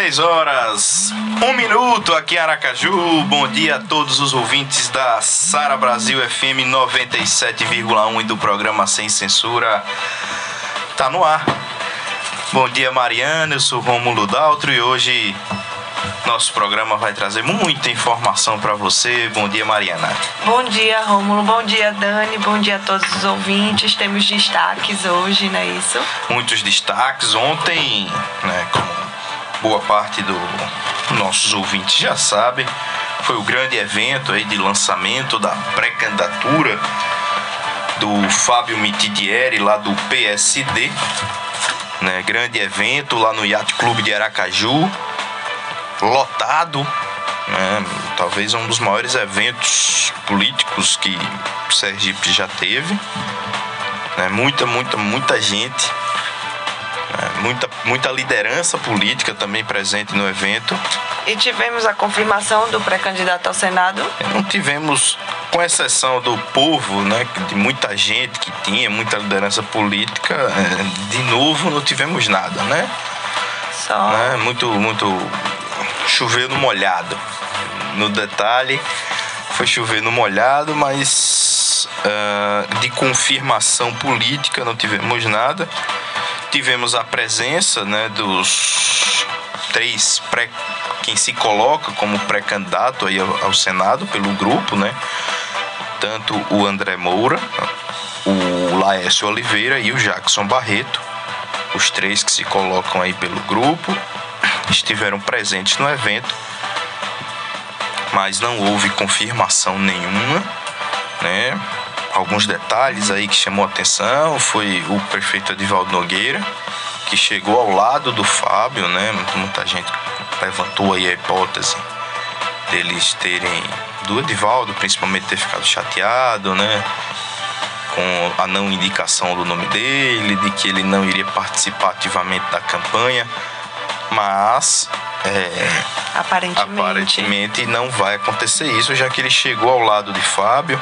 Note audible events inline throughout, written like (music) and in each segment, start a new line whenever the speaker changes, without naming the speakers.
6 horas, 1 minuto aqui em Aracaju. Bom dia a todos os ouvintes da Sara Brasil FM 97,1 e do programa Sem Censura. Tá no ar. Bom dia, Mariana. Eu sou Romulo Daltro e hoje nosso programa vai trazer muita informação para você. Bom dia, Mariana.
Bom dia, Rômulo. Bom dia, Dani. Bom dia a todos os ouvintes. Temos destaques hoje, não é isso?
Muitos destaques. Ontem, né, como boa parte dos nossos ouvintes já sabem, foi o grande evento aí de lançamento da pré-candidatura do Fábio Mitidieri, lá do PSD. Né, grande evento lá no Yacht Clube de Aracaju lotado, né? talvez um dos maiores eventos políticos que o Sergipe já teve. Né? Muita, muita, muita gente? Muita, muita liderança política também presente no evento.
E tivemos a confirmação do pré-candidato ao Senado?
Não tivemos, com exceção do povo, né, de muita gente que tinha, muita liderança política, é, de novo não tivemos nada, né?
Só.
Né? Muito, muito chover no molhado. No detalhe, foi chover no molhado, mas uh, de confirmação política não tivemos nada. Tivemos a presença né, dos três pré quem se coloca como pré-candidato aí ao, Senado pelo grupo, né? Tanto o André Moura, o Laércio Oliveira e o Jackson Barreto, os três que se colocam aí pelo grupo estiveram presentes no evento, mas não houve confirmação nenhuma, né? Alguns detalhes aí que chamou a atenção foi o prefeito Edivaldo Nogueira, que chegou ao lado do Fábio, né? Muita gente levantou aí a hipótese deles terem do Edivaldo, principalmente ter ficado chateado, né? Com a não indicação do nome dele, de que ele não iria participar ativamente da campanha mas é,
aparentemente.
aparentemente não vai acontecer isso, já que ele chegou ao lado de Fábio.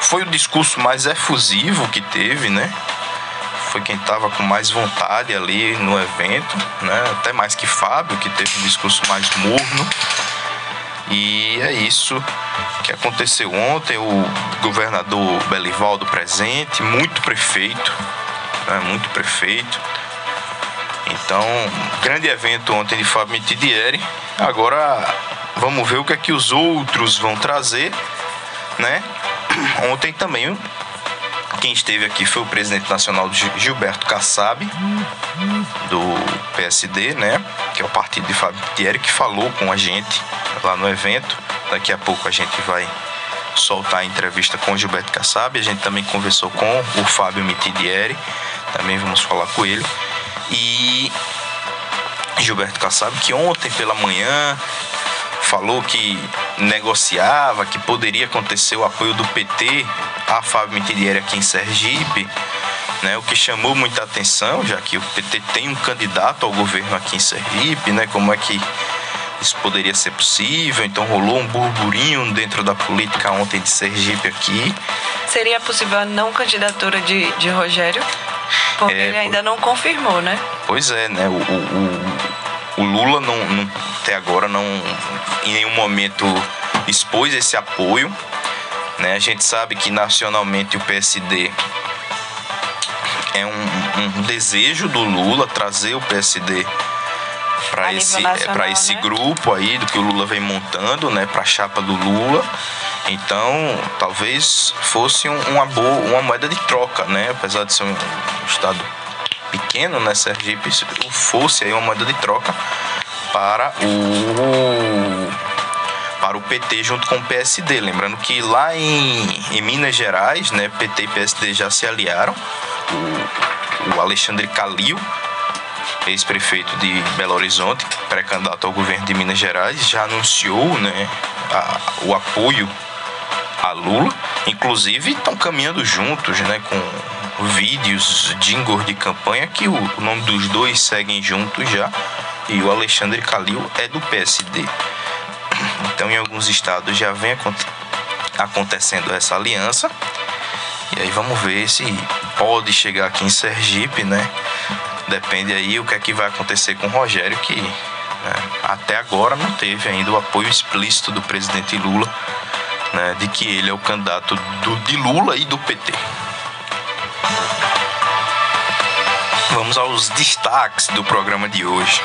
Foi o discurso mais efusivo que teve, né? Foi quem estava com mais vontade ali no evento, né? Até mais que Fábio, que teve um discurso mais morno. E é isso que aconteceu ontem. O governador Belivaldo presente, muito prefeito, né? muito prefeito então, grande evento ontem de Fábio Mitidieri. Agora vamos ver o que é que os outros vão trazer, né? Ontem também quem esteve aqui foi o presidente nacional Gilberto Kassab, do PSD, né? Que é o partido de Fábio Mitidieri, que falou com a gente lá no evento. Daqui a pouco a gente vai soltar a entrevista com o Gilberto Kassab. A gente também conversou com o Fábio Mitidieri. Também vamos falar com ele. E Gilberto Kassab, que ontem pela manhã falou que negociava, que poderia acontecer o apoio do PT a Fábio Mitidieri aqui em Sergipe, né, o que chamou muita atenção, já que o PT tem um candidato ao governo aqui em Sergipe, né, como é que isso poderia ser possível, então rolou um burburinho dentro da política ontem de Sergipe aqui.
Seria possível a não candidatura de, de Rogério? Porque é, ele ainda não confirmou, né?
Pois é, né? O, o, o Lula não, não, até agora não em nenhum momento expôs esse apoio. Né? A gente sabe que nacionalmente o PSD é um, um desejo do Lula trazer o PSD para esse, para esse né? grupo aí do que o Lula vem montando, né, para a chapa do Lula. Então, talvez fosse uma boa, uma moeda de troca, né? Apesar de ser um estado pequeno, né, Sergipe, fosse aí uma moeda de troca para o para o PT junto com o PSD. Lembrando que lá em, em Minas Gerais, né, PT e PSD já se aliaram. O, o Alexandre Calil, ex-prefeito de Belo Horizonte, pré-candidato ao governo de Minas Gerais, já anunciou né, a, o apoio a Lula. Inclusive estão caminhando juntos, né, com vídeos jingles de campanha que o, o nome dos dois seguem juntos já. E o Alexandre Calil é do PSD. Então, em alguns estados já vem acontecendo essa aliança. E aí vamos ver se pode chegar aqui em Sergipe, né? Depende aí o que é que vai acontecer com o Rogério, que Né? Até agora não teve ainda o apoio explícito do presidente Lula né, de que ele é o candidato do, de Lula e do PT. Vamos aos destaques do programa de hoje.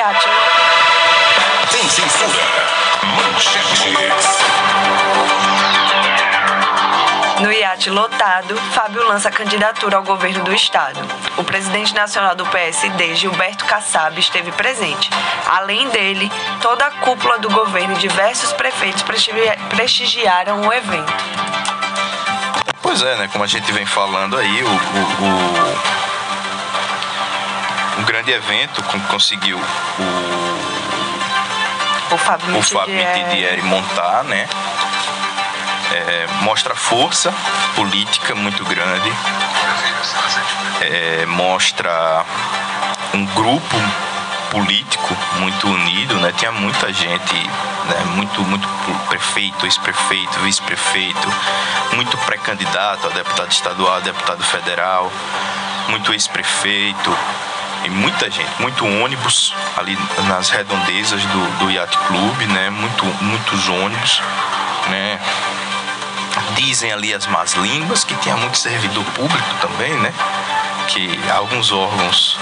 No iate.
Sem censura. Manchetes.
No iate lotado, Fábio lança candidatura ao governo do estado. O presidente nacional do PSD, Gilberto Kassab, esteve presente. Além dele, toda a cúpula do governo e diversos prefeitos prestigiaram o evento.
Pois é, né? Como a gente vem falando aí, o, o, o, o grande evento que conseguiu o,
O Fábio
o Fábio
Mitidieri
Mitidieri montar, né? É, mostra força política muito grande, é, mostra um grupo político muito unido, né? Tinha muita gente, né? muito, muito prefeito, ex-prefeito, vice-prefeito, muito pré-candidato a deputado estadual, a deputado federal, muito ex-prefeito e muita gente, muito ônibus ali nas redondezas do, do Yacht Club, né? Muito, muitos ônibus, né? Dizem ali as más línguas que tinha muito servidor público também, né? Que alguns órgãos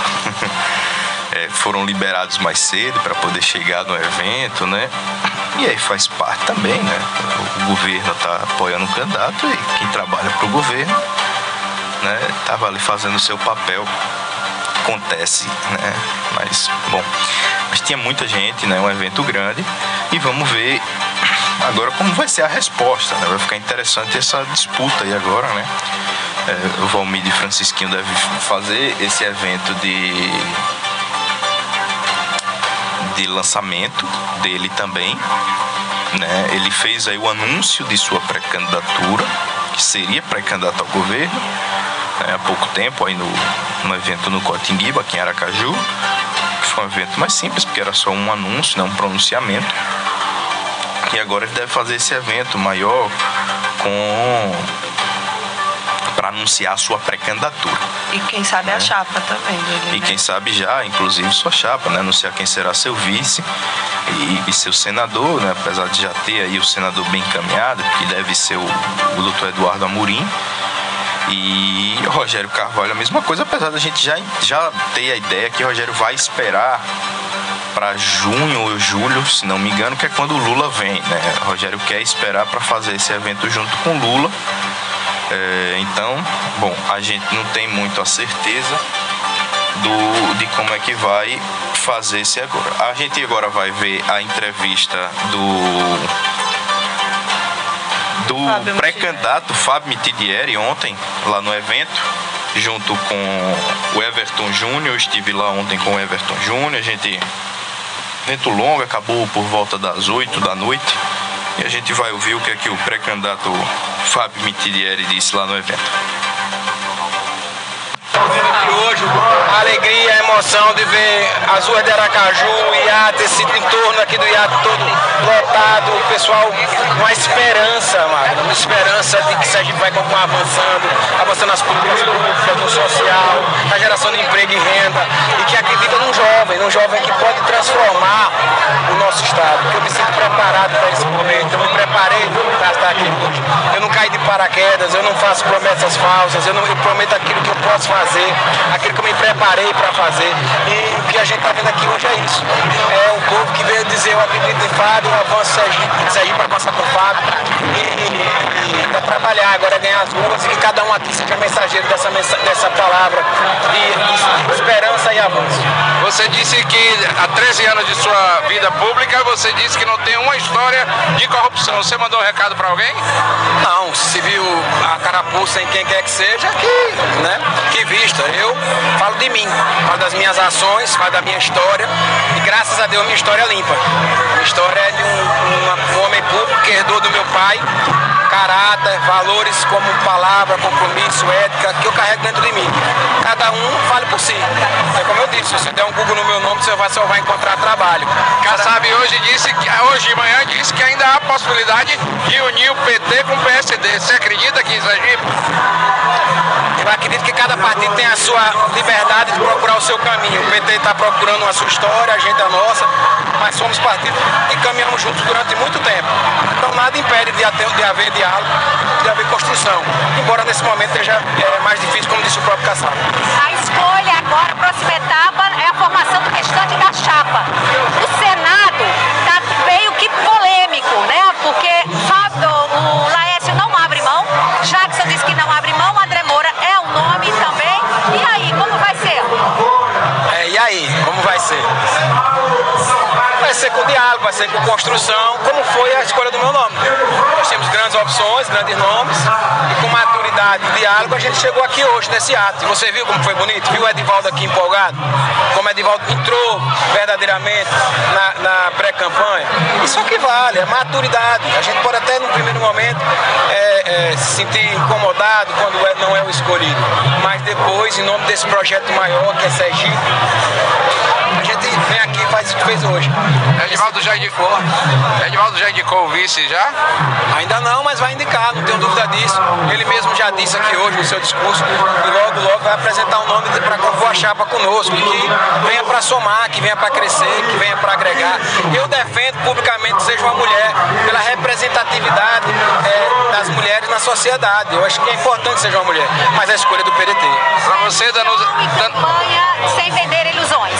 (laughs) eh, foram liberados mais cedo para poder chegar no evento, né? E aí faz parte também, né? O governo está apoiando o candidato e quem trabalha para o governo, né? Tava ali fazendo o seu papel acontece, né? Mas, bom, mas tinha muita gente, né? Um evento grande e vamos ver agora como vai ser a resposta, né? Vai ficar interessante essa disputa aí agora, né? É, o Valmir e Francisquinho deve fazer esse evento de de lançamento dele também, né? Ele fez aí o anúncio de sua pré-candidatura, que seria pré-candidato ao governo, né, há pouco tempo aí no, no evento no Cotinguiba, aqui em Aracaju. Que foi um evento mais simples, porque era só um anúncio, né, um pronunciamento. E agora ele deve fazer esse evento maior com para anunciar a sua pré-candidatura.
E quem sabe a chapa também dele,
E
né?
quem sabe já, inclusive, sua chapa, né? Anunciar quem será seu vice e, e seu senador, né? Apesar de já ter aí o senador bem encaminhado, que deve ser o, o doutor Eduardo Amorim. E Rogério Carvalho, a mesma coisa, apesar da gente já, já ter a ideia que Rogério vai esperar para junho ou julho, se não me engano, que é quando o Lula vem, né? Rogério quer esperar para fazer esse evento junto com o Lula. É, então, bom, a gente não tem muito a certeza do, de como é que vai fazer esse agora. A gente agora vai ver a entrevista do do pré-candidato Fábio Mitidieri ontem lá no evento junto com o Everton Júnior, eu estive lá ontem com o Everton Júnior, a gente evento longo, acabou por volta das 8 da noite. E a gente vai ouvir o que é que o pré-candidato Fábio Mitidieri disse lá no evento.
Alegria, a emoção de ver as ruas de Aracaju, o iate, esse entorno aqui do iate todo lotado, o pessoal com a esperança, mano, uma esperança de que Sergipe vai continuar avançando, avançando nas políticas públicas, no social, na geração de emprego e renda, e que acredita num jovem, num jovem que pode transformar o nosso estado, eu me sinto preparado para esse momento, eu me preparei para estar aqui hoje. Eu não caí de paraquedas, eu não faço promessas falsas, eu, não, eu prometo aquilo que eu posso fazer, aquilo que eu me preparei para fazer. E o que a gente está vendo aqui hoje é isso. É um povo que veio dizer eu acredito em Fábio, eu avanço Sergipe, Sergipe passar com Fábio. E, e para trabalhar, agora é ganhar as ruas e que cada um aqui seja mensageiro dessa, dessa palavra de esperança e avanço.
Você disse que há 13 anos de sua vida pública, você disse que não tem uma história de corrupção. Você mandou um recado para alguém?
Não, se viu a carapuça em quem quer que seja, que, né, que vista. Eu falo de mim, falo das minhas ações, falo da minha história. E graças a Deus minha história é limpa. Minha história é de um, uma- um homem público que herdou do meu pai caráter, valores como palavra, compromisso, ética, que eu carrego dentro de mim. Cada um fale por si. É como eu disse, se você der um Google no meu nome, você vai, só vai encontrar trabalho.
Kassab hoje disse que hoje de manhã disse que ainda há possibilidade de unir o PT com o PSD. Você acredita que é
Eu acredito que cada partido tem a sua liberdade de procurar o seu caminho. O PT está procurando a sua história, a gente a nossa, mas somos partidos que caminhamos juntos durante muito tempo. Então nada impede de, de haver diálogo, de haver construção. Embora nesse momento seja é, mais difícil, como disse o próprio Kassab.
Vai ser
com construção, como foi a escolha do meu nome. Nós temos grandes opções, grandes nomes, e com maturidade e diálogo a gente chegou aqui hoje nesse ato. E você viu como foi bonito? Viu o Edivaldo aqui empolgado? Como o Edivaldo entrou verdadeiramente na, na pré-campanha? Isso é que vale, é maturidade. A gente pode até no primeiro momento é, é, se sentir incomodado quando é- não é o escolhido, mas depois, em nome desse projeto maior que é Sergipe, vem aqui e faz o que fez hoje.
Edivaldo já indicou. Edivaldo já indicou o vice já?
Ainda não, mas vai indicar, não tenho dúvida disso. Ele mesmo já disse aqui hoje no seu discurso que logo, logo vai apresentar um nome para compor a chapa conosco, e que venha para somar, que venha para crescer, que venha para agregar. Eu defendo publicamente que seja uma mulher, pela representatividade é, das mulheres na sociedade. Eu acho que é importante que seja uma mulher, mas a escolha é do PDT.
Para você, Danusa.
E
Dan-
campanha sem vender ilusões.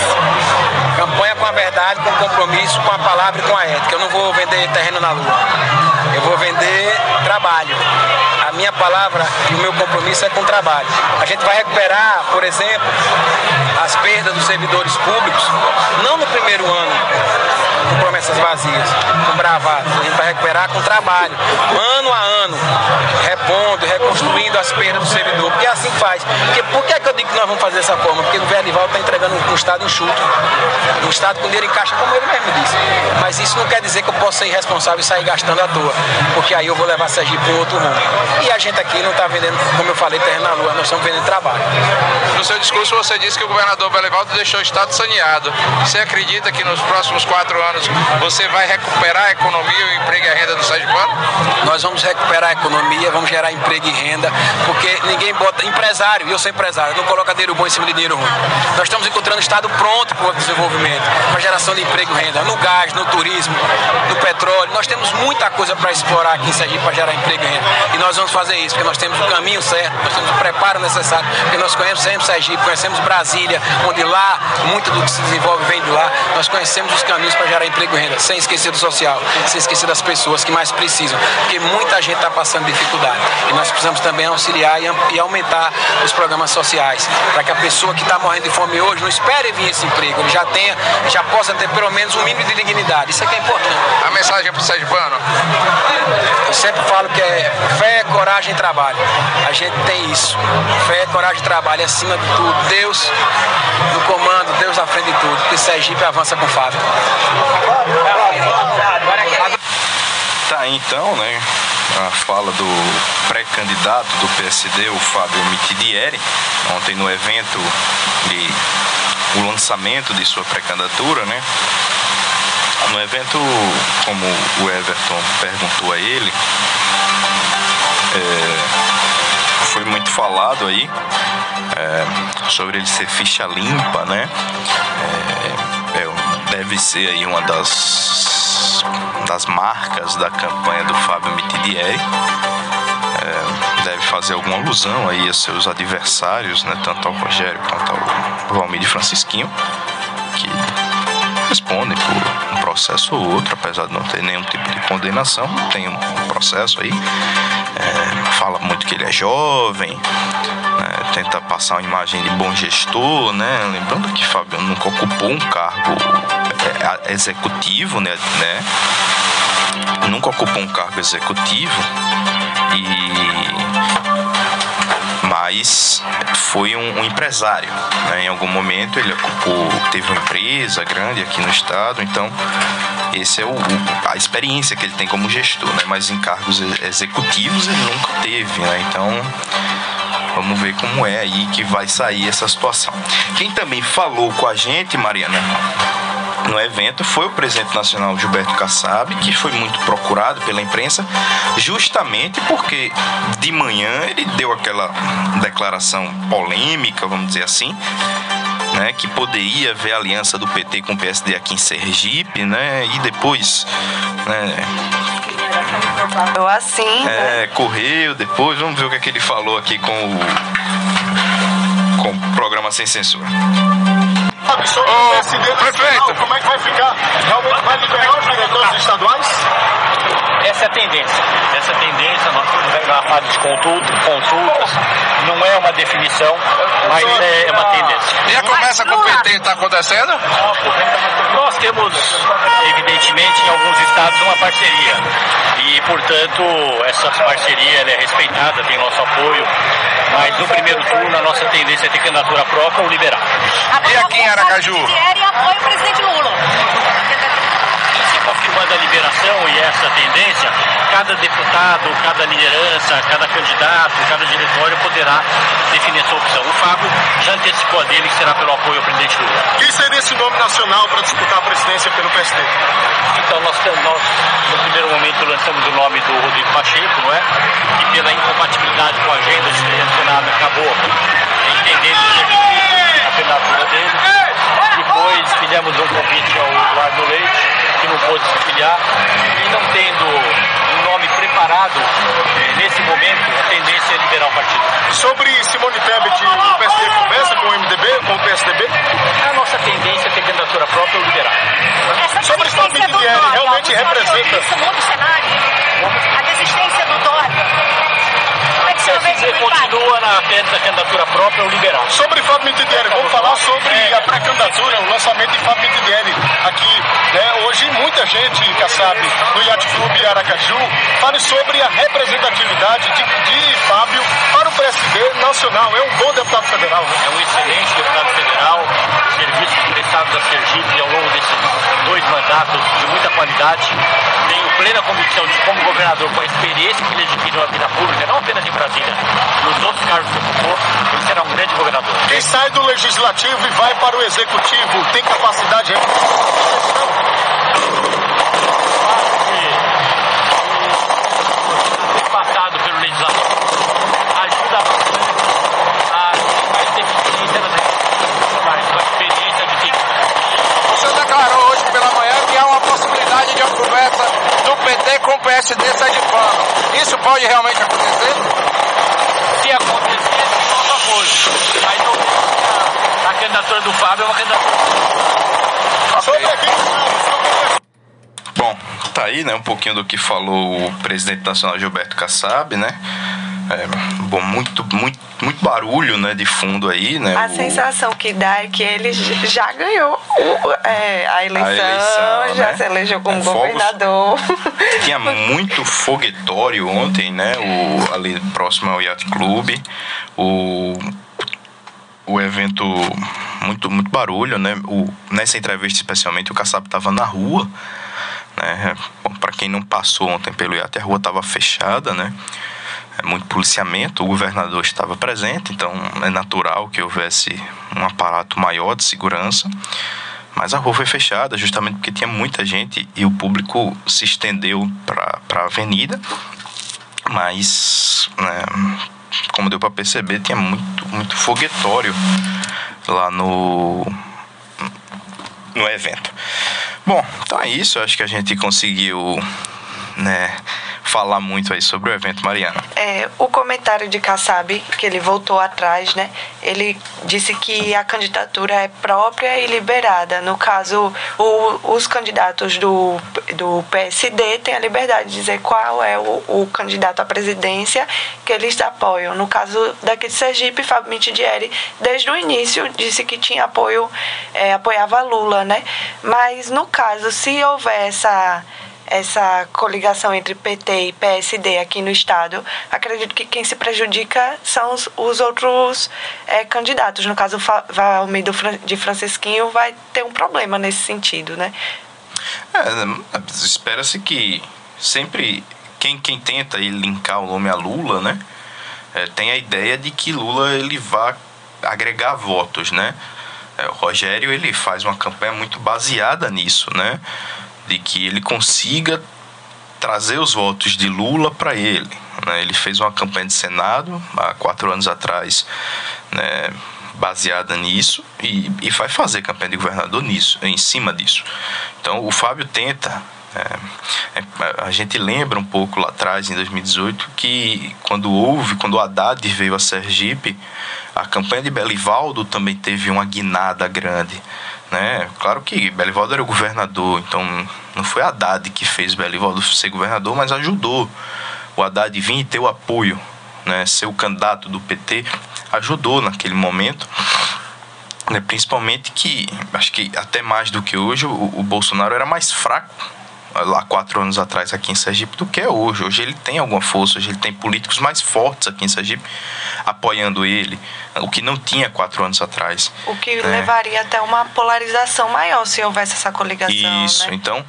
Campanha com a verdade, com compromisso, com a palavra e com a ética. Eu não vou vender terreno na lua. Eu vou vender trabalho. A minha palavra e o meu compromisso é com trabalho. A gente vai recuperar, por exemplo, as perdas dos servidores públicos, não no primeiro ano, com promessas vazias, com bravatas. A gente vai recuperar com trabalho, ano a ano, repondo, reconstruindo as perdas do servidor. Porque é assim que faz. Porque, por que, é que eu digo que nós vamos fazer dessa forma? Porque o Verdival está entregando um Estado enxuto, um Estado com dinheiro em caixa, como ele mesmo disse. Mas isso não quer dizer que eu possa ser irresponsável e sair gastando à toa, porque aí eu vou levar Sergipe para um outro rumo. E a gente aqui não está vendendo, como eu falei, terreno na lua, nós estamos vendendo trabalho.
No seu discurso você disse que o governador Belivaldo deixou o Estado saneado. Você acredita que nos próximos quatro anos você vai recuperar a economia, o emprego e a renda do Sergipano?
Nós vamos recuperar a economia, vamos gerar emprego e renda, porque ninguém bota empresário, e eu sou empresário, não coloca dinheiro bom em cima de dinheiro ruim. Nós estamos encontrando o Estado pronto para o desenvolvimento, para geração de emprego e renda, no gás, no turismo, no petróleo. Nós temos muita coisa para explorar aqui em Sergipe para gerar emprego e renda. E nós vamos fazer isso, porque nós temos o caminho certo, nós temos o preparo necessário, porque nós conhecemos Sergipe, conhecemos Brasília, onde lá muito do que se desenvolve vem de lá. Nós conhecemos os caminhos para gerar emprego e renda, sem esquecer do social, sem esquecer das pessoas que mais precisam, porque muita gente está passando dificuldade. E nós precisamos também auxiliar e, e aumentar os programas sociais, para que a pessoa que está morrendo de fome hoje não espere vir esse emprego, ele já tenha, já possa ter pelo menos um mínimo de dignidade. Isso é que é importante.
A mensagem para o Sergipano?
Eu sempre falo que é fé, coragem e trabalho. A gente tem isso. Fé, coragem e trabalho acima de tudo. Deus no comando, Deus na frente de tudo. Porque Sergipe avança com Fábio.
Tá então, né? A fala do pré-candidato do PSD, o Fábio Mitidieri, ontem no evento de o lançamento de sua pré-candidatura, né? No evento, como o Everton perguntou a ele, é, foi muito falado aí é, sobre ele ser ficha limpa, né? É, deve ser aí uma das, das marcas da campanha do Fábio Mitidieri. É, deve fazer alguma alusão aí a seus adversários, né? Tanto ao Rogério quanto ao Valmir Francisquinho, que respondem por um processo ou outro, apesar de não ter nenhum tipo de condenação, tem um processo aí. É, fala muito que ele é jovem, né, tenta passar uma imagem de bom gestor, né? Lembrando que Fabiano nunca ocupou um cargo é, executivo, né, né? Nunca ocupou um cargo executivo e mas foi um, um empresário. né? Em algum momento ele ocupou, teve uma empresa grande aqui no estado, então esse é o, a experiência que ele tem como gestor, né? Mas em cargos executivos ele nunca teve, né? Então Vamos ver como é aí que vai sair essa situação. Quem também falou com a gente, Mariana, no evento foi o presidente nacional Gilberto Kassab, que foi muito procurado pela imprensa, justamente porque de manhã ele deu aquela declaração polêmica, vamos dizer assim, né, que poderia haver aliança do PT com o PSD aqui em Sergipe, né, e depois, né,
Eu assim, né?
é, correu depois, vamos ver o que, é que ele falou aqui com o, com o programa Sem Censura.
Ô, prefeito, como é que vai ficar? Realmente vai liberar os diretores estaduais?
Essa é a tendência. Essa é a tendência, nós estamos na fase de consulta, consultas, não é uma definição, mas é, uma tendência.
E a conversa com o PT está acontecendo?
Nós temos, evidentemente, em alguns estados uma parceria. E, portanto, essa parceria ela é respeitada, tem nosso apoio. Mas no primeiro turno a nossa tendência é ter candidatura própria ou liberar.
E aqui em Aracaju?
E apoia o presidente Lula.
Se confirmando a liberação e essa tendência, cada deputado, cada liderança, cada candidato, cada diretório poderá definir sua opção. O Fábio já antecipou a dele, que será pelo apoio ao presidente Lula.
Quem seria esse nome nacional para disputar a presidência pelo PSD?
Então, nós, nós, no primeiro momento, lançamos o nome do Rodrigo Pacheco, não é? E pela incompatibilidade com a agenda de do Senado, acabou entendendo a candidatura dele. Depois fizemos um convite ao Eduardo Leite, que não pôde se filiar, e não tendo um nome preparado eh, nesse momento, a tendência é liberar o partido.
Sobre Simone Tebet, o PSD conversa com o MDB, com o PSDB?
A nossa tendência é ter candidatura própria ou liberar.
Essa
Sobre
do
Midieri,
Dória,
realmente
o
representa-
o. A desistência do Dória. É impacto?
continua na tese da candidatura própria ou liberar.
Sobre Fábio Mitidieri, vamos falar sobre a pré-candidatura, o lançamento de Fábio Mitidieri aqui. Né? Hoje muita gente, sabe, no Yacht Clube Aracaju, fale sobre a representatividade de, de Fábio para o PSD nacional. É um bom deputado federal. Né?
É um excelente deputado federal, serviços prestados a Sergipe ao longo desses dois mandatos de muita qualidade. Tenho plena convicção de, como governador, com a experiência que ele adquiriu na vida pública, não apenas em Brasília, nos outros cargos que ocupou, ele será um grande governador.
Quem sai do legislativo e vai para o executivo tem capacidade
passado pelo legislador ajuda bastante a mais deficiência nas mas com a experiência de que
O senhor declarou hoje pela manhã uma possibilidade de uma conversa do PT com o PSD sair de plano. Isso pode realmente acontecer?
se acontecer, nosso apoio. Mas não a, a candidatura do Fábio é uma candidatura.
Aqui,
Bom, tá aí, né, um pouquinho do que falou o presidente nacional Gilberto Kassab, né? É, bom, muito, muito, muito barulho, né, de fundo aí, né?
A
o-
sensação que dá é que ele já ganhou o- é, a, eleição,
eleição,
já
né?
se elegeu como
É, fogos-
governador. (laughs)
Tinha muito foguetório ontem, né? O, ali próximo ao Yacht Club. O, o evento, muito, muito barulho, né? O, nessa entrevista, especialmente, o Kassab estava na rua. Né? Para quem não passou ontem pelo Yacht, a rua estava fechada, né? É muito policiamento, o governador estava presente, então é natural que houvesse um aparato maior de segurança. Mas a rua foi fechada justamente porque tinha muita gente e o público se estendeu para a avenida. Mas, né, como deu para perceber, tinha muito, muito foguetório lá no, no evento. Bom, então é isso. Acho que a gente conseguiu né, falar muito aí sobre o evento, Mariana.
É, o comentário de Kassab, que ele voltou atrás, né? Ele disse que a candidatura é própria e liberada. No caso, o- os candidatos do, do PSD têm a liberdade de dizer qual é o, o candidato à presidência que eles apoiam. No caso daqui de Sergipe, Fábio Mitidieri, desde o início, disse que tinha apoio, é, apoiava Lula, né? Mas no caso, se houver essa essa coligação entre PT e PSD aqui no estado, acredito que quem se prejudica são os, os outros eh, candidatos. No caso, o Fran- de Francisquinho vai ter um problema nesse sentido, né?
É, Espera-se que sempre quem, quem tenta linkar o nome a Lula, né? é, tem a ideia de que Lula ele vai agregar votos, né? É, o Rogério ele faz uma campanha muito baseada nisso, né? De que ele consiga trazer os votos de Lula para ele. Né? Ele fez uma campanha de Senado há quatro anos atrás, né? baseada nisso e, e vai fazer campanha de governador nisso, em cima disso. Então o Fábio tenta é, é, a gente lembra um pouco lá atrás, em 2018, que quando houve, quando o Haddad veio a Sergipe, a campanha de Belivaldo também teve uma guinada grande. Né? Claro que Belivaldo era o governador, então não foi Haddad que fez Belivaldo ser governador, mas ajudou o Haddad vir e ter o apoio, né? ser o candidato do PT, ajudou naquele momento. Né? Principalmente que, acho que até mais do que hoje, o, o Bolsonaro era mais fraco lá quatro anos atrás aqui em Sergipe do que é hoje. Hoje ele tem alguma força, hoje ele tem políticos mais fortes aqui em Sergipe apoiando ele, o que não tinha quatro anos atrás.
O que né? levaria até uma polarização maior se houvesse essa coligação.
Isso,
né?
então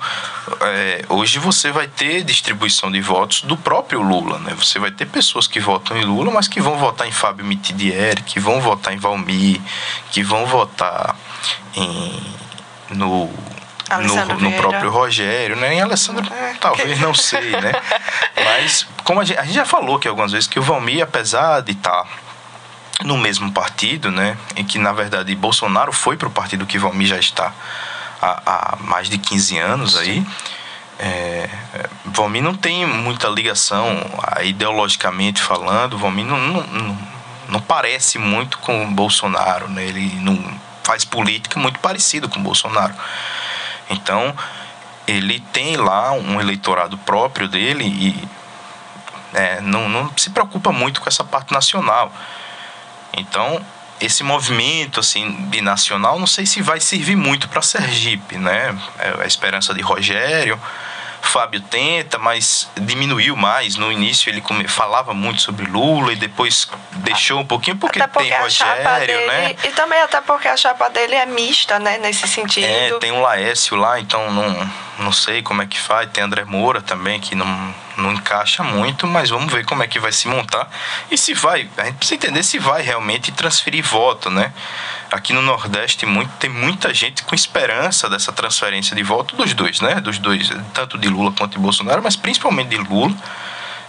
é, hoje você vai ter distribuição de votos do próprio Lula, né? Você vai ter pessoas que votam em Lula, mas que vão votar em Fábio Mitidieri, que vão votar em Valmir, que vão votar em no no, no, próprio Rogério, né? Em Alessandro, é, talvez que... não sei, né? (laughs) Mas como a gente, a gente, já falou que algumas vezes que o Valmir, apesar de estar tá no mesmo partido, né? Em que na verdade Bolsonaro foi para o partido que Valmir já está há, há mais de 15 anos aí. É, Valmir não tem muita ligação ideologicamente falando. Valmir não, não, não, não parece muito com o Bolsonaro, né? Ele não faz política muito parecido com Bolsonaro. Então, ele tem lá um eleitorado próprio dele e é, não, não se preocupa muito com essa parte nacional. Então, esse movimento assim binacional, não sei se vai servir muito para Sergipe, né? É a esperança de Rogério, Fábio tenta, mas diminuiu mais. No início ele falava muito sobre Lula e depois deixou um pouquinho porque, porque tem Rogério,
dele,
né?
E também até porque a chapa dele é mista, né? Nesse sentido.
É, tem um Laércio lá, então não, não sei como é que faz. Tem André Moura também, que não, não encaixa muito, mas vamos ver como é que vai se montar. E se vai, a gente precisa entender se vai realmente transferir voto, né? aqui no Nordeste muito, tem muita gente com esperança dessa transferência de voto dos dois, né? Dos dois, tanto de Lula quanto de Bolsonaro, mas principalmente de Lula,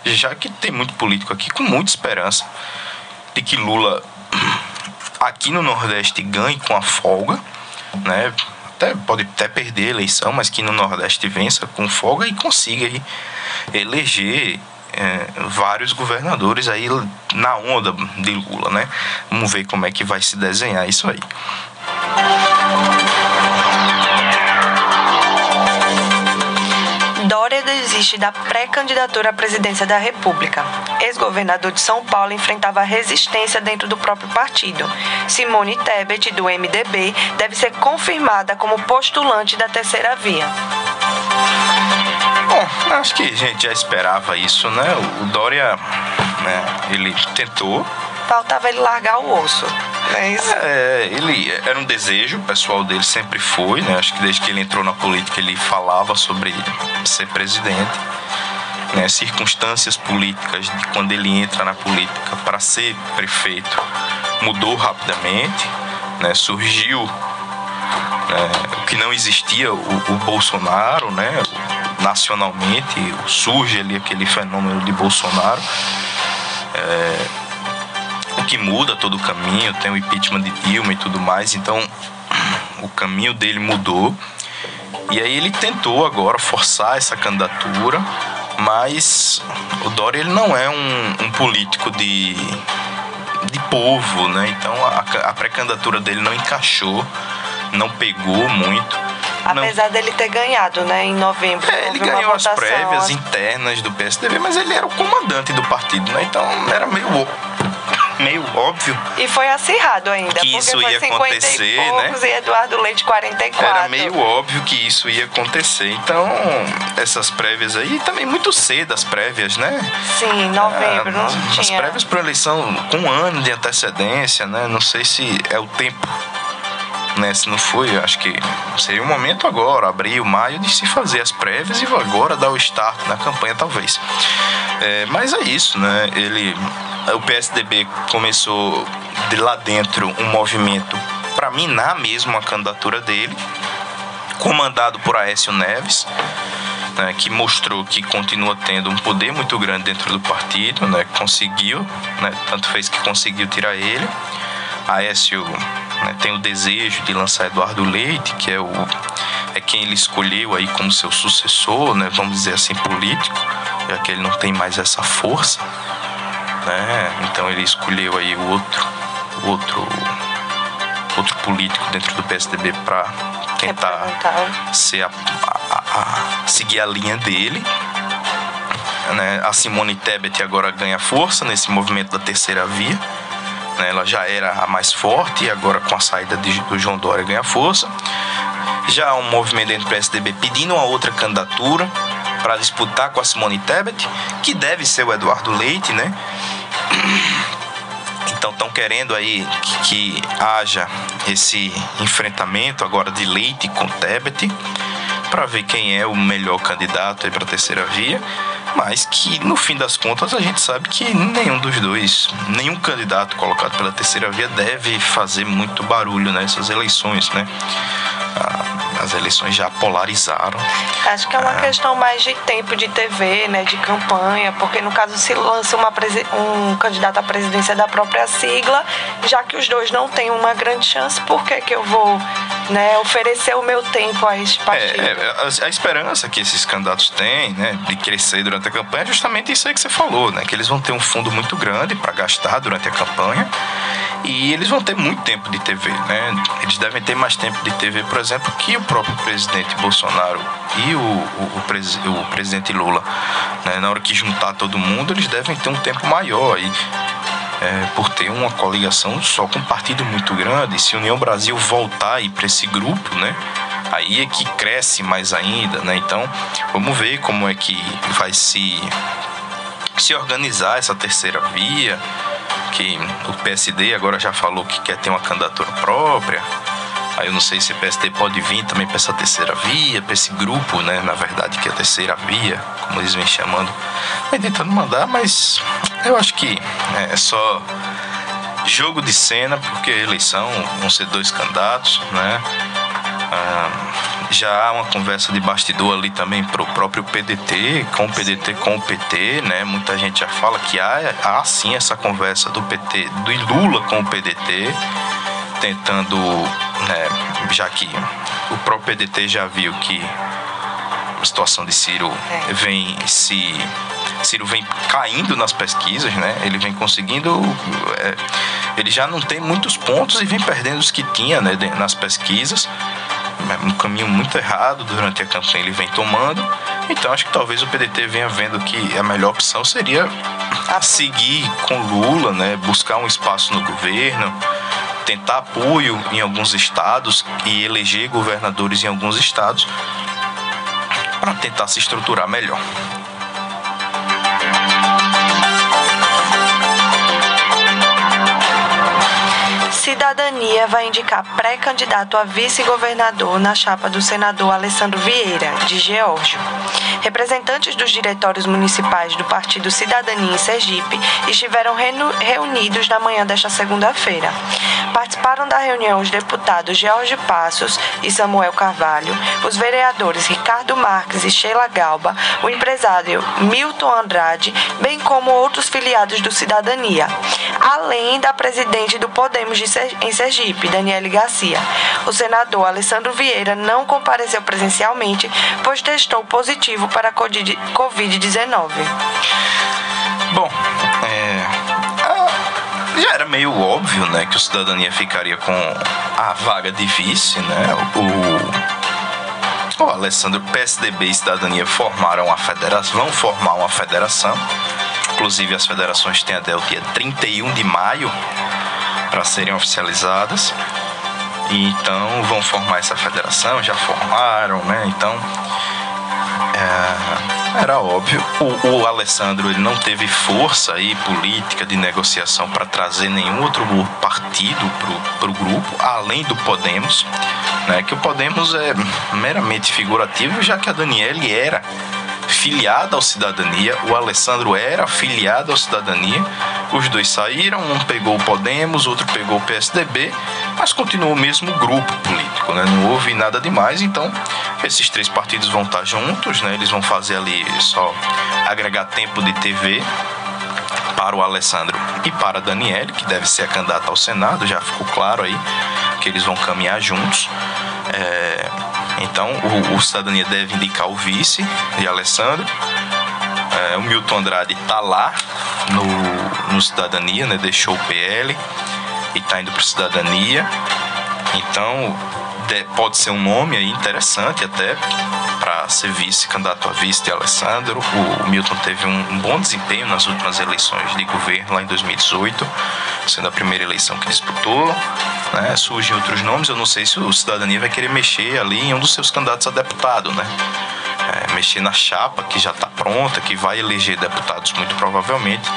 já que tem muito político aqui com muita esperança de que Lula aqui no Nordeste ganhe com a folga, né? Até, pode até perder a eleição, mas que no Nordeste vença com folga e consiga aí eleger é, vários governadores aí na onda de Lula, né? Vamos ver como é que vai se desenhar isso aí.
Desiste da pré-candidatura à presidência da República. Ex-governador de São Paulo enfrentava resistência dentro do próprio partido. Simone Tebet, do MDB, deve ser confirmada como postulante da terceira via.
Bom, acho que a gente já esperava isso, né? O Dória, né, ele tentou.
Faltava ele largar o osso. É isso?
É, ele era um desejo pessoal dele, sempre foi, né? Acho que desde que ele entrou na política ele falava sobre ser presidente. Né, circunstâncias políticas de quando ele entra na política para ser prefeito mudou rapidamente, né, surgiu né, o que não existia, o, o Bolsonaro, né, nacionalmente, surge ali aquele fenômeno de Bolsonaro. É, o que muda todo o caminho, tem o impeachment de Dilma e tudo mais, então o caminho dele mudou. E aí ele tentou agora forçar essa candidatura, mas o Dória ele não é um, um político de, de povo, né? Então a, a pré-candidatura dele não encaixou, não pegou muito.
Apesar não. dele ter ganhado, né, em novembro.
É, ele ganhou as prévias internas do PSDB, mas ele era o comandante do partido, né? Então era meio meio óbvio.
E foi acirrado ainda.
Que isso ia acontecer,
né? poucos,
né?
E Eduardo Leite 44.
Era meio óbvio que isso ia acontecer. Então, essas prévias aí, também muito cedo as prévias, né?
Sim, novembro, ah, não
tinha.
As
prévias para eleição com um ano de antecedência, né? Não sei se é o tempo né? Se não foi, acho que seria o momento agora, abril, maio, de se fazer as prévias e agora dar o start na campanha, talvez. É, mas é isso, né? Ele o PSDB começou de lá dentro um movimento para minar mesmo a candidatura dele, comandado por Aécio Neves, né, que mostrou que continua tendo um poder muito grande dentro do partido, né, conseguiu, né, tanto fez que conseguiu tirar ele. Aécio né, tem o desejo de lançar Eduardo Leite, que é o é quem ele escolheu aí como seu sucessor, né, vamos dizer assim, político, já que ele não tem mais essa força, né? Então ele escolheu aí o outro, outro, outro político dentro do PSDB para tentar ser a, a, a, seguir a linha dele. Né? A Simone Tebet agora ganha força nesse movimento da terceira via. Né? Ela já era a mais forte e agora com a saída de, do João Dória ganha força. Já há um movimento dentro do PSDB pedindo uma outra candidatura para disputar com a Simone Tebet, que deve ser o Eduardo Leite, né? (coughs) Então estão querendo aí que, que, haja esse enfrentamento agora de Leite com Tebet para ver quem é o melhor candidato para a terceira via, mas que no fim das contas a gente sabe que nenhum dos dois, nenhum candidato colocado pela terceira via deve fazer muito barulho nessas eleições, né? as eleições já polarizaram.
Acho que é uma é. questão mais de tempo de TV, né, de campanha, porque no caso se lança uma, um candidato à presidência da própria sigla, já que os dois não têm uma grande chance, por que, que eu vou né, oferecer o meu tempo a este é, partido? É,
é, a, a, esperança que esses candidatos têm né, de crescer durante a campanha é justamente isso aí que você falou, né, que eles vão ter um fundo muito grande para gastar durante a campanha e eles vão ter muito tempo de TV, né? Eles devem ter mais tempo de TV, por exemplo, que o próprio presidente Bolsonaro e o, o, o, pres, o presidente Lula. Né? Na hora que juntar todo mundo, eles devem ter um tempo maior. E, é, por ter uma coligação só com um partido muito grande, se União Brasil voltar para esse grupo, né? Aí é que cresce mais ainda, né? Então, vamos ver como é que vai se se organizar essa terceira via, que o PSD agora já falou que quer ter uma candidatura própria. Aí eu não sei se o PSD pode vir também para essa terceira via, para esse grupo, né? Na verdade, que é a terceira via, como eles vêm chamando. Vem tentando mandar, mas eu acho que né, é só jogo de cena, porque eleição vão ser dois candidatos, né? Ah, já há uma conversa de bastidor ali também para o próprio PDT, com o PDT com o PT, né? Muita gente já fala que há, há sim essa conversa do PT, do Lula com o PDT, tentando, né, já que o próprio PDT já viu que a situação de Ciro é. vem se Ciro vem caindo nas pesquisas, né? Ele vem conseguindo. É, ele já não tem muitos pontos e vem perdendo os que tinha né, nas pesquisas um caminho muito errado durante a campanha ele vem tomando. Então acho que talvez o PDT venha vendo que a melhor opção seria seguir com Lula, né, buscar um espaço no governo, tentar apoio em alguns estados e eleger governadores em alguns estados para tentar se estruturar melhor.
Cidadania vai indicar pré-candidato a vice-governador na chapa do senador Alessandro Vieira, de Geórgio. Representantes dos diretórios municipais do Partido Cidadania em Sergipe estiveram reunidos na manhã desta segunda-feira. Participaram da reunião os deputados George Passos e Samuel Carvalho, os vereadores Ricardo Marques e Sheila Galba, o empresário Milton Andrade, bem como outros filiados do Cidadania, além da presidente do Podemos de em Sergipe, Daniele Garcia. O senador Alessandro Vieira não compareceu presencialmente, pois testou positivo para a Covid-19.
Bom, é, já era meio óbvio, né, que o Cidadania ficaria com a vaga de vice, né? O, o Alessandro PSDB e Cidadania formaram a federação, vão formar uma federação. Inclusive as federações têm até o dia 31 de maio para serem oficializadas. Então vão formar essa federação, já formaram, né? Então é, era óbvio. O, o, Alessandro ele não teve força aí política de negociação para trazer nenhum outro partido para o grupo, além do Podemos, né? Que o Podemos é meramente figurativo, já que a Daniele era filiada ao Cidadania, o Alessandro era filiado ao Cidadania. Os dois saíram, um pegou o Podemos, outro pegou o PSDB, mas continuou o mesmo grupo político, né? Não houve nada demais, então esses três partidos vão estar juntos, né? Eles vão fazer ali só agregar tempo de TV para o Alessandro e para a Daniele, que deve ser a candidata ao Senado, já ficou claro aí que eles vão caminhar juntos. É, então, o, o, Cidadania deve indicar o vice de Alessandro. É, o Milton Andrade está lá no, no Cidadania, né? deixou o PL e está indo para Cidadania. Então, de, pode ser um nome aí interessante até para ser vice, candidato a vice de Alessandro. O, o Milton teve um, um, bom desempenho nas últimas eleições de governo lá em 2018, sendo a primeira eleição que disputou. Né? Surgem outros nomes, eu não sei se o Cidadania vai querer mexer ali em um dos seus candidatos a deputado, né? É, mexer na chapa que já está pronta, que vai eleger deputados muito provavelmente.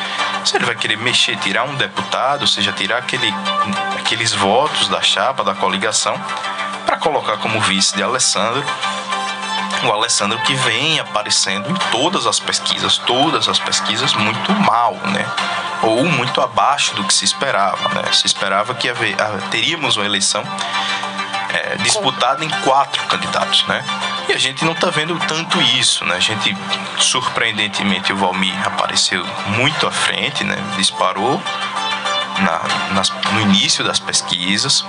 Se ele vai querer mexer, tirar um deputado, ou seja, tirar aquele, aqueles votos da chapa, da coligação, para colocar como vice de Alessandro o Alessandro que vem aparecendo em todas as pesquisas, todas as pesquisas muito mal, né? Ou muito abaixo do que se esperava, né? Se esperava que haver, teríamos uma eleição é, disputada em quatro candidatos, né? E a gente não está vendo tanto isso, né? A gente, surpreendentemente, o Valmir apareceu muito à frente, né? Disparou na, nas, no início das pesquisas.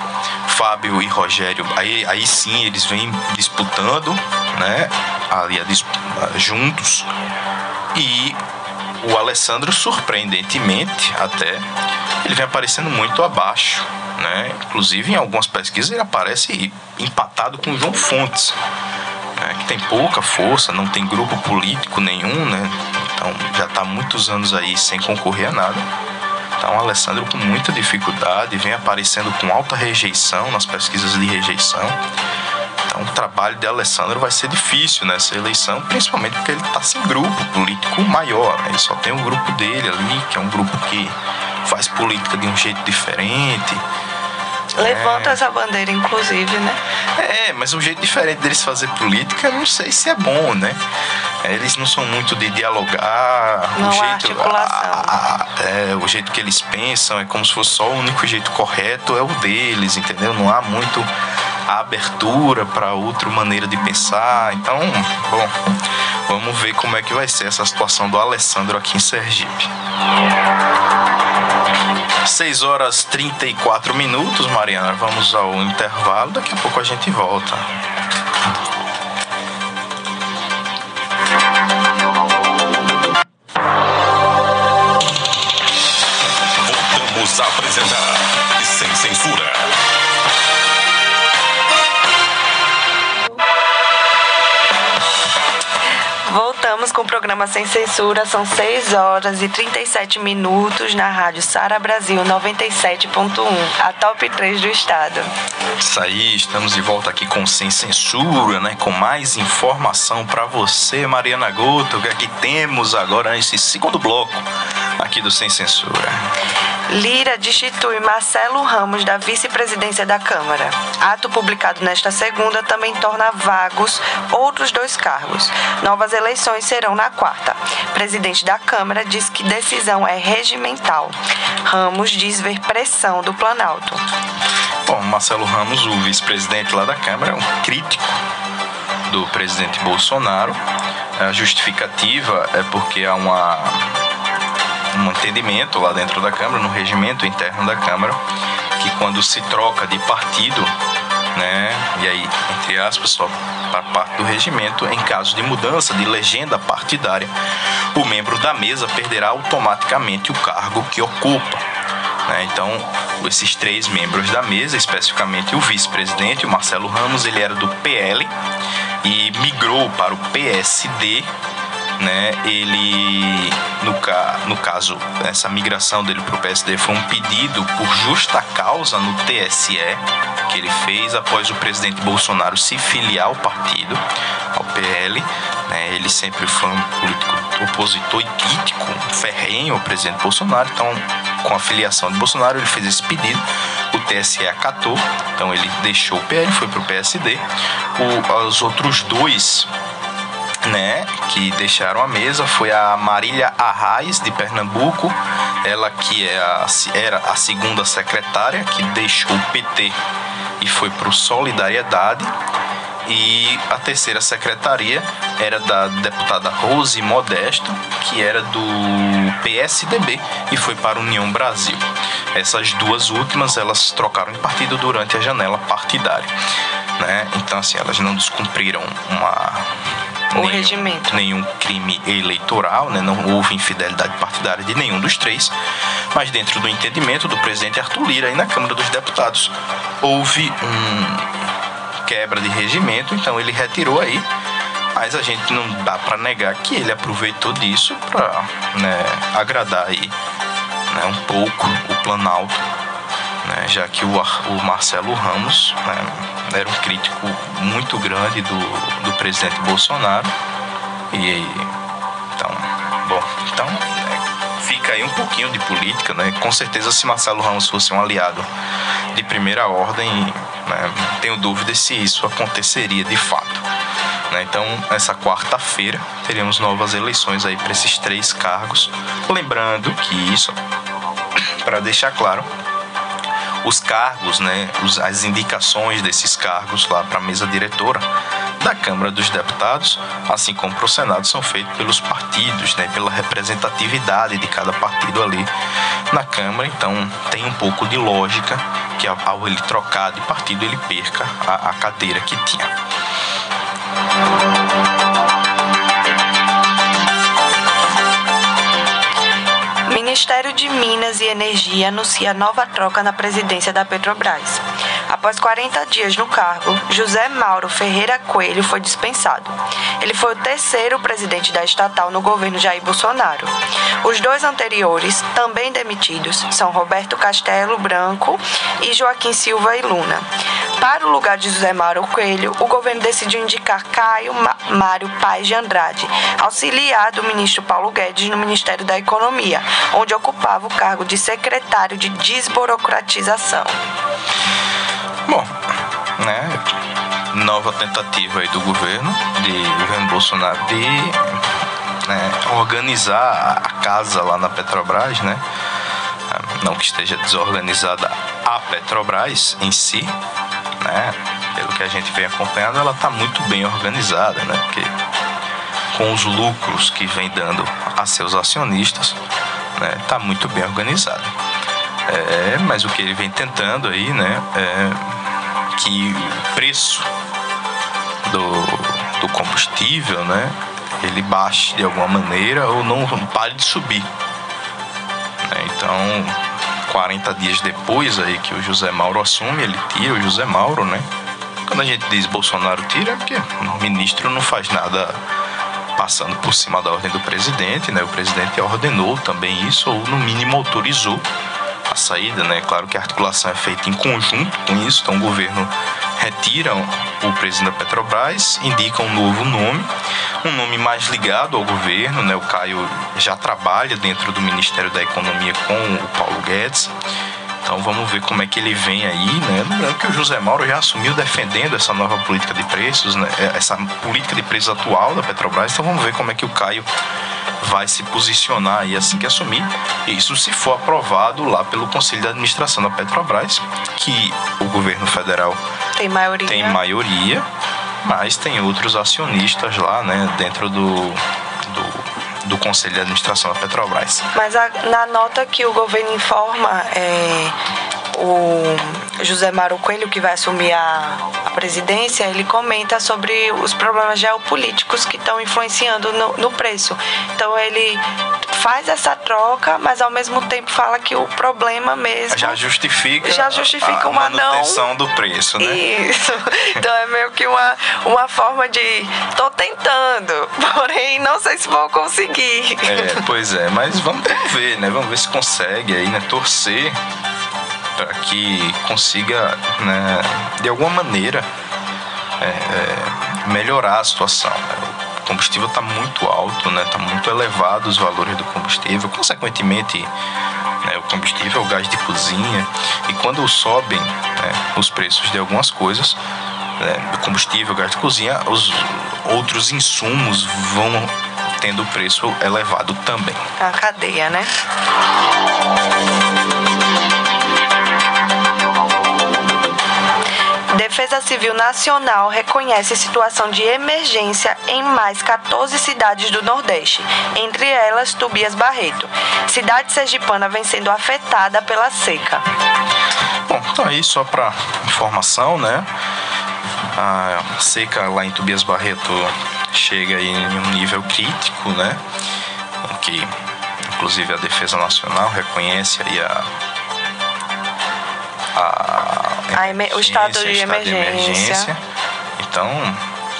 Fábio e Rogério, aí, aí sim eles vêm disputando, né? Ali a, juntos. E o Alessandro, surpreendentemente até, ele vem aparecendo muito abaixo. Né? Inclusive em algumas pesquisas ele aparece empatado com o João Fontes, né? que tem pouca força, não tem grupo político nenhum, né? então já está muitos anos aí sem concorrer a nada. Então, Alessandro com muita dificuldade, vem aparecendo com alta rejeição nas pesquisas de rejeição. Então, o trabalho de Alessandro vai ser difícil nessa eleição, principalmente porque ele está sem grupo político maior. Né? Ele só tem o um grupo dele ali, que é um grupo que faz política de um jeito diferente.
Levanta é... essa bandeira, inclusive, né?
É, mas um jeito diferente deles fazer política, não sei se é bom, né? Eles não são muito de dialogar.
Não
o
jeito, articulação.
A, a, é, o jeito que eles pensam é como se fosse só o único jeito correto é o deles, entendeu? Não há muito a abertura para outra maneira de pensar. Então, bom, vamos ver como é que vai ser essa situação do Alessandro aqui em Sergipe. 6 horas 34 minutos, Mariana. Vamos ao intervalo. Daqui a pouco a gente volta.
Voltamos a apresentar
Com o programa Sem Censura. São 6 horas e 37 minutos na rádio Sara Brasil 97.1, a top 3 do estado.
Isso aí, estamos de volta aqui com Sem Censura, né? Com mais informação para você, Mariana Goto. O que é que temos agora nesse segundo bloco aqui do Sem Censura?
Lira destitui Marcelo Ramos da vice-presidência da Câmara. Ato publicado nesta segunda também torna vagos outros dois cargos. Novas eleições serão na quarta. Presidente da Câmara diz que decisão é regimental. Ramos diz ver pressão do Planalto.
Bom, Marcelo Ramos, o vice-presidente lá da Câmara, é um crítico do presidente Bolsonaro. A justificativa é porque há uma um entendimento lá dentro da Câmara, no regimento interno da Câmara, que quando se troca de partido, né, e aí, entre aspas, só para parte do regimento, em caso de mudança de legenda partidária, o membro da mesa perderá automaticamente o cargo que ocupa. Né? Então, esses três membros da mesa, especificamente o vice-presidente, o Marcelo Ramos, ele era do PL e migrou para o PSD né, ele, no, ca, no caso, essa migração dele para o PSD foi um pedido por justa causa no TSE, que ele fez após o presidente Bolsonaro se filiar ao partido, ao PL. Né, ele sempre foi um político opositor e crítico, ferrenho ao presidente Bolsonaro, então, com a filiação de Bolsonaro, ele fez esse pedido. O TSE acatou, então ele deixou o PL, foi para o PSD. O, os outros dois né, que deixaram a mesa foi a Marília Arraes, de Pernambuco, ela que é a, era a segunda secretária, que deixou o PT e foi para o Solidariedade. E a terceira secretaria era da deputada Rose Modesto, que era do PSDB e foi para a União Brasil. Essas duas últimas elas trocaram de partido durante a janela partidária. Né? Então, assim, elas não descumpriram uma,
o nenhum, regimento.
Nenhum crime eleitoral, né? não houve infidelidade partidária de nenhum dos três, mas dentro do entendimento do presidente Arthur Lira aí na Câmara dos Deputados houve um quebra de regimento, então ele retirou aí mas a gente não dá para negar que ele aproveitou disso para né, agradar aí né, um pouco o Planalto, né, já que o, o Marcelo Ramos né, era um crítico muito grande do, do presidente Bolsonaro. E então, bom, então é, fica aí um pouquinho de política, né? Com certeza se Marcelo Ramos fosse um aliado de primeira ordem, né, tenho dúvidas se isso aconteceria de fato. Né? Então, essa quarta-feira teremos novas eleições aí para esses três cargos. Lembrando que isso, para deixar claro, os cargos, né, as indicações desses cargos lá para a mesa diretora da Câmara dos Deputados, assim como para o Senado, são feitos pelos partidos, né, pela representatividade de cada partido ali na Câmara. Então, tem um pouco de lógica que ao ele trocar de partido, ele perca a, a cadeira que tinha.
Ministério de Minas e Energia anuncia nova troca na presidência da Petrobras. Após 40 dias no cargo, José Mauro Ferreira Coelho foi dispensado. Ele foi o terceiro presidente da estatal no governo Jair Bolsonaro. Os dois anteriores, também demitidos, são Roberto Castelo Branco e Joaquim Silva e Luna. Para o lugar de José Mauro Coelho, o governo decidiu indicar Caio Mário Paz de Andrade, auxiliar do ministro Paulo Guedes no Ministério da Economia, onde ocupava o cargo de secretário de desburocratização.
Bom, né? Nova tentativa aí do governo, de governo Bolsonaro, de né, organizar a casa lá na Petrobras, né? Não que esteja desorganizada a Petrobras em si, né? Pelo que a gente vem acompanhando, ela está muito bem organizada, né? Porque com os lucros que vem dando a seus acionistas, né? Tá muito bem organizada. É, mas o que ele vem tentando aí, né? É que o preço do, do combustível, né? Ele baixe de alguma maneira ou não pare de subir. Né? Então, 40 dias depois aí que o José Mauro assume, ele tira o José Mauro, né? Quando a gente diz Bolsonaro tira, é porque o ministro não faz nada passando por cima da ordem do presidente, né? O presidente ordenou também isso, ou no mínimo autorizou a saída, né? Claro que a articulação é feita em conjunto com isso, então o governo retira o presidente da Petrobras, indica um novo nome, um nome mais ligado ao governo, né? O Caio já trabalha dentro do Ministério da Economia com o Paulo Guedes. Então vamos ver como é que ele vem aí, né? Lembrando que o José Mauro já assumiu defendendo essa nova política de preços, né? essa política de preços atual da Petrobras. Então vamos ver como é que o Caio vai se posicionar aí assim que assumir. Isso se for aprovado lá pelo Conselho de Administração da Petrobras, que o governo federal
tem maioria,
tem maioria mas tem outros acionistas lá, né, dentro do, do do Conselho de Administração da Petrobras.
Mas a, na nota que o governo informa, é, o José Mário Coelho, que vai assumir a, a, presidência, ele comenta sobre os problemas geopolíticos que estão influenciando no, no preço. Então ele faz essa troca, mas ao mesmo tempo fala que o problema mesmo
já justifica
já justifica
a,
uma
manutenção
não
do preço, né?
Isso. Então é meio que uma, uma forma de tô tentando, porém não sei se vou conseguir.
É, pois é, mas vamos ver, né? Vamos ver se consegue aí, né? Torcer para que consiga, né, de alguma maneira, é, é, melhorar a situação. Né? O combustível está muito alto, né? Está muito elevado os valores do combustível, consequentemente né, o combustível, o gás de cozinha e quando sobem né, os preços de algumas coisas, né, combustível, gás de cozinha, os outros insumos vão tendo preço elevado também.
A cadeia, né? Defesa Civil Nacional reconhece situação de emergência em mais 14 cidades do Nordeste, entre elas Tubias Barreto. Cidade sergipana vem sendo afetada pela seca.
Bom, então aí só para informação, né? A seca lá em Tubias Barreto chega em um nível crítico, né? Que inclusive a Defesa Nacional reconhece aí a a,
A o estado de emergência.
Então,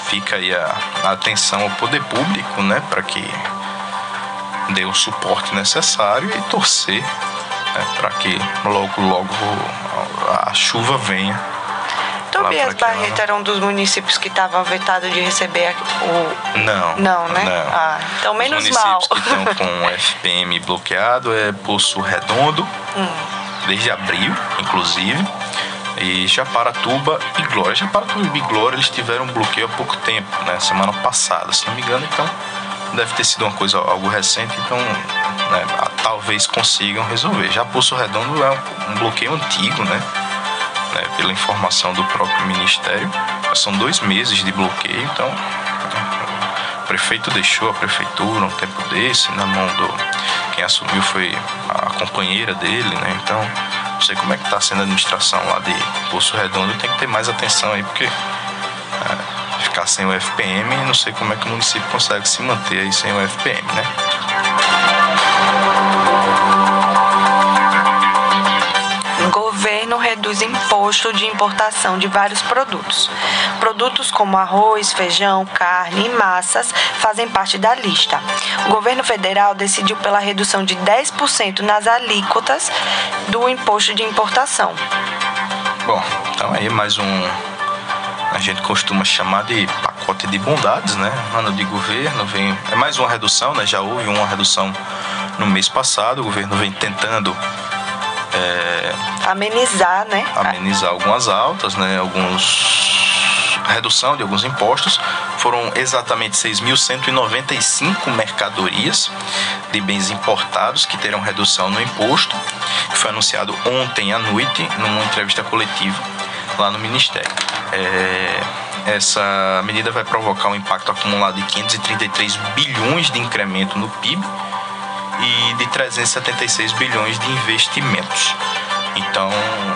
fica aí a, a atenção ao poder público, né, para que dê o suporte necessário e torcer né, para que logo, logo a, chuva venha. Aquela-
Barreto era um dos municípios que estavam vetados de receber o.
Não.
Não, né?
Não.
Ah, então
Os
menos
municípios
mal.
que estão com o FPM bloqueado é Poço Redondo,
Hum.
Desde abril, inclusive. E Japaratuba e Glória. Japaratuba e Glória eles tiveram um bloqueio há pouco tempo, né? Semana passada, se não me engano, então deve ter sido uma coisa algo recente, então né, talvez consigam resolver. Já Poço Redondo é um, bloqueio antigo, né? né, Pela informação do próprio Ministério. São dois meses de bloqueio, então prefeito deixou a prefeitura um tempo desse na mão do. Quem assumiu foi a companheira dele, né? Então, não sei como é que tá sendo a administração lá de Poço Redondo, tem que ter mais atenção aí, porque é, ficar sem o FPM, não sei como é que o município consegue se manter aí sem o FPM, né?
Reduz imposto de importação de vários produtos. Produtos como arroz, feijão, carne e massas fazem parte da lista. O governo federal decidiu pela redução de 10% nas alíquotas do imposto de importação.
Bom, então aí mais um. A gente costuma chamar de pacote de bondades, né? Ano de governo vem. É mais uma redução, né? Já houve uma redução no mês passado. O governo vem tentando é,
Amenizar, né?
amenizar algumas altas, né? Alguns redução de alguns impostos. Foram exatamente 6.195 mercadorias de bens importados que terão redução no imposto, que foi anunciado ontem à noite numa entrevista coletiva lá no Ministério. É, essa medida vai provocar um impacto acumulado de 533 bilhões de incremento no PIB e de 376 bilhões de investimentos. Então,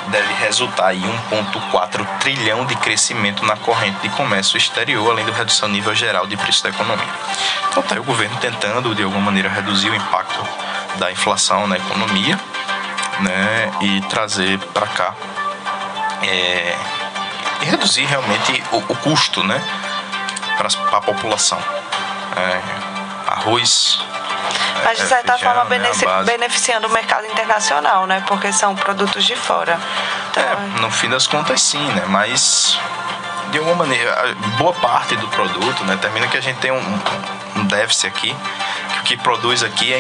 deve resultar em 1,4 trilhão de crescimento na corrente de comércio exterior, além da redução nível geral de preço da economia. Então, está aí o governo tentando, de alguma maneira, reduzir o impacto da inflação na economia né, e trazer para cá é, e reduzir realmente o, o custo né, para a população. É, arroz.
Mas de
é,
certa forma
a
benefici- beneficiando o mercado internacional, né? Porque são produtos de fora. Então,
É, no fim das contas sim, né? Mas de alguma maneira, boa parte do produto, né? Termina que a gente tem um, um déficit aqui, que o que produz aqui é,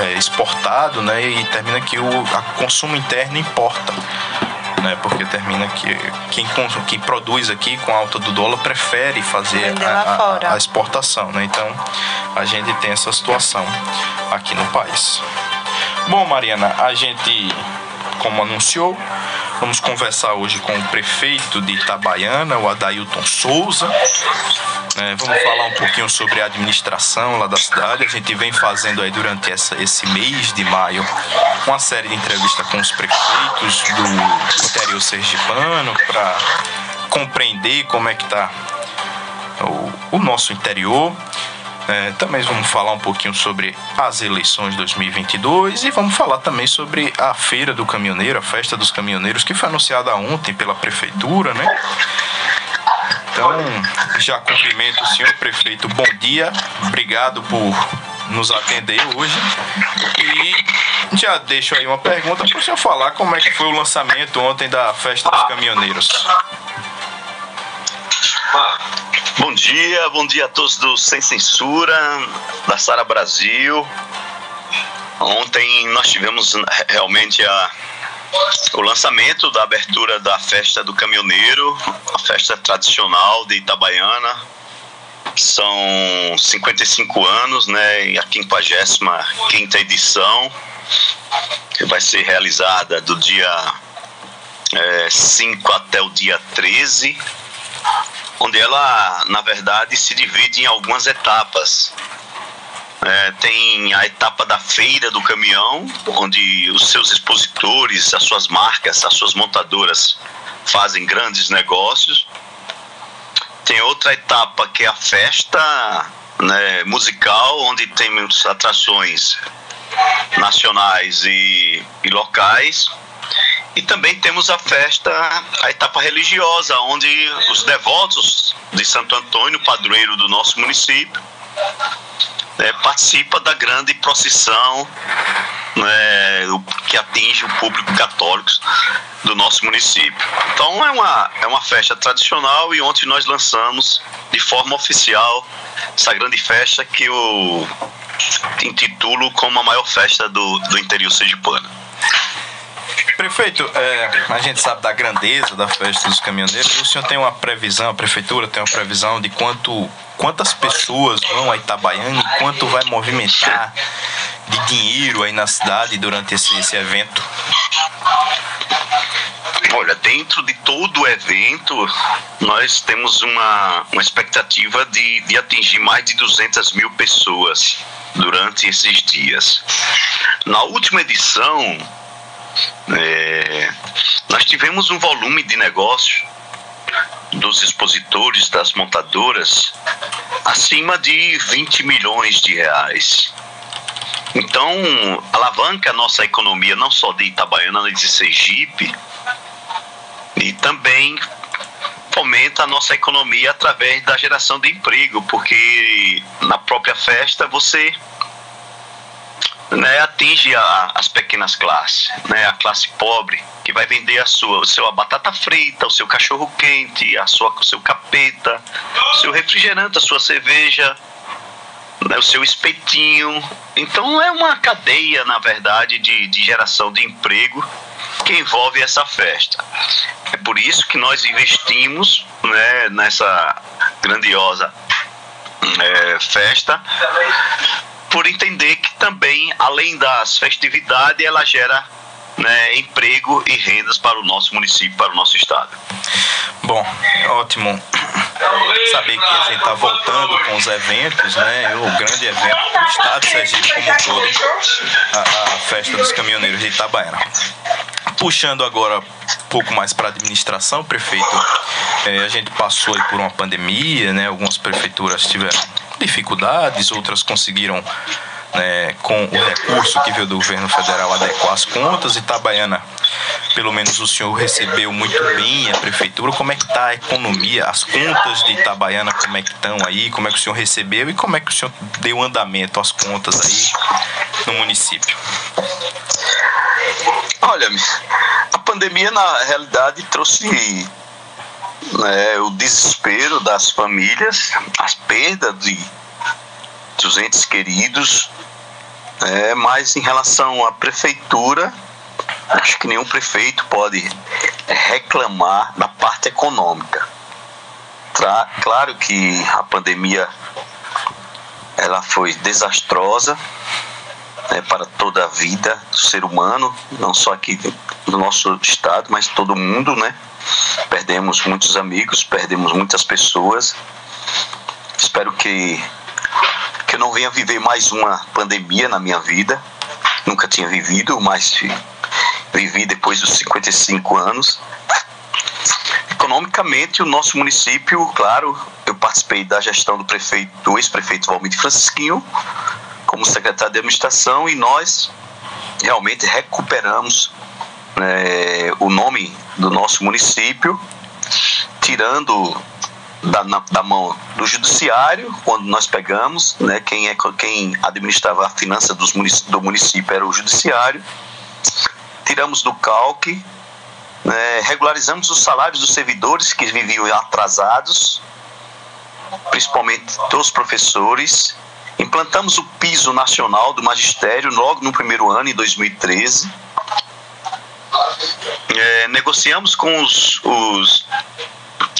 é exportado, né? E termina que o consumo interno importa. Né, porque termina que quem, quem produz aqui com alta do dólar prefere fazer a, a- a exportação. Né? Então a gente tem essa situação aqui no país. Bom, Mariana, a gente, como anunciou, vamos conversar hoje com o prefeito de Itabaiana, o Adailton Souza. É, vamos falar um pouquinho sobre a administração lá da cidade. A gente vem fazendo aí durante essa, esse mês de maio uma série de entrevistas com os prefeitos do interior sergipano para compreender como é que está o, o nosso interior. É, também vamos falar um pouquinho sobre as eleições de 2022 e vamos falar também sobre a Feira do Caminhoneiro, a Festa dos Caminhoneiros, que foi anunciada ontem pela Prefeitura, né? Então, já cumprimento o senhor prefeito, bom dia, obrigado por nos atender hoje. E já deixo aí uma pergunta para o senhor falar como é que foi o lançamento ontem da Festa dos Caminhoneiros.
Bom dia, bom dia a todos do Sem Censura, da Sara Brasil. Ontem nós tivemos realmente a, o lançamento da abertura da festa do caminhoneiro, a festa tradicional de Itabaiana. São 55 anos, né? A 55 edição, que vai ser realizada do dia é, 5 até o dia 13, onde ela, na verdade, se divide em algumas etapas. É, tem a etapa da feira do caminhão, onde os seus expositores, as suas marcas, as suas montadoras fazem grandes negócios. Tem outra etapa que é a festa né, musical, onde temos atrações nacionais e, e locais. E também temos a festa, a etapa religiosa, onde os devotos de Santo Antônio, padroeiro do nosso município, né, participa da grande procissão né, que atinge o público católico do nosso município. Então é uma, é uma festa tradicional e ontem nós lançamos de forma oficial essa grande festa que eu intitulo como a maior festa do, do interior sergipano.
Prefeito, é, a gente sabe da grandeza da festa dos caminhoneiros. O senhor tem uma previsão, a prefeitura tem uma previsão de quanto, quantas pessoas vão a Itabaiana e quanto vai movimentar de dinheiro aí na cidade durante esse, esse evento?
Olha, dentro de todo o evento, nós temos uma, uma expectativa de, de atingir mais de 200 mil pessoas durante esses dias. Na última edição, é, nós tivemos um volume de negócio dos expositores, das montadoras, acima de 20 milhões de reais. Então, alavanca a nossa economia, não só de Itabaiana, mas de Sergipe, e também fomenta a nossa economia através da geração de emprego, porque na própria festa você né, atinge a, as pequenas classes, né, a classe pobre que vai vender a sua, o seu batata frita, o seu cachorro quente, a sua, o seu capeta, o seu refrigerante, a sua cerveja, né, o seu espetinho. Então é uma cadeia, na verdade, de, de geração de emprego que envolve essa festa. É por isso que nós investimos né, nessa grandiosa é, festa por entender que também, além das festividades, ela gera né, emprego e rendas para o nosso município, para o nosso estado.
Bom, ótimo saber que a gente está voltando com os eventos, né? O grande evento do estado de Sergipe como todo, a, a festa dos caminhoneiros de Itabaiana. Puxando agora um pouco mais para a administração, prefeito, é, a gente passou por uma pandemia, né? Algumas prefeituras tiveram dificuldades, outras conseguiram, né, com o recurso que veio do governo federal, adequar as contas. Itabaiana, pelo menos o senhor recebeu muito bem a prefeitura. Como é que está a economia, as contas de Itabaiana, como é que estão aí, como é que o senhor recebeu e como é que o senhor deu andamento às contas aí no município?
Olha, a pandemia na realidade trouxe né, o desespero das famílias, as perdas de, dos entes queridos, é, mas em relação à prefeitura, acho que nenhum prefeito pode reclamar da parte econômica. Tra claro que a pandemia ela foi desastrosa né, para toda a vida do ser humano, não só aqui no nosso estado, mas todo mundo, né? Perdemos muitos amigos, perdemos muitas pessoas. Espero que, que eu não venha viver mais uma pandemia na minha vida. Nunca tinha vivido, mas vivi depois dos 55 anos. Economicamente, o nosso município, claro, eu participei da gestão do prefeito, do ex-prefeito Valmir Francisquinho, como secretário de administração, e nós realmente recuperamos é, o nome do nosso município, tirando da, na, da mão do judiciário, quando nós pegamos, né, quem, é, quem administrava a finança dos município, do município era o judiciário, tiramos do calque, né, regularizamos os salários dos servidores que viviam atrasados, principalmente dos professores, implantamos o piso nacional do magistério logo no primeiro ano, em 2013, é, negociamos com os, os,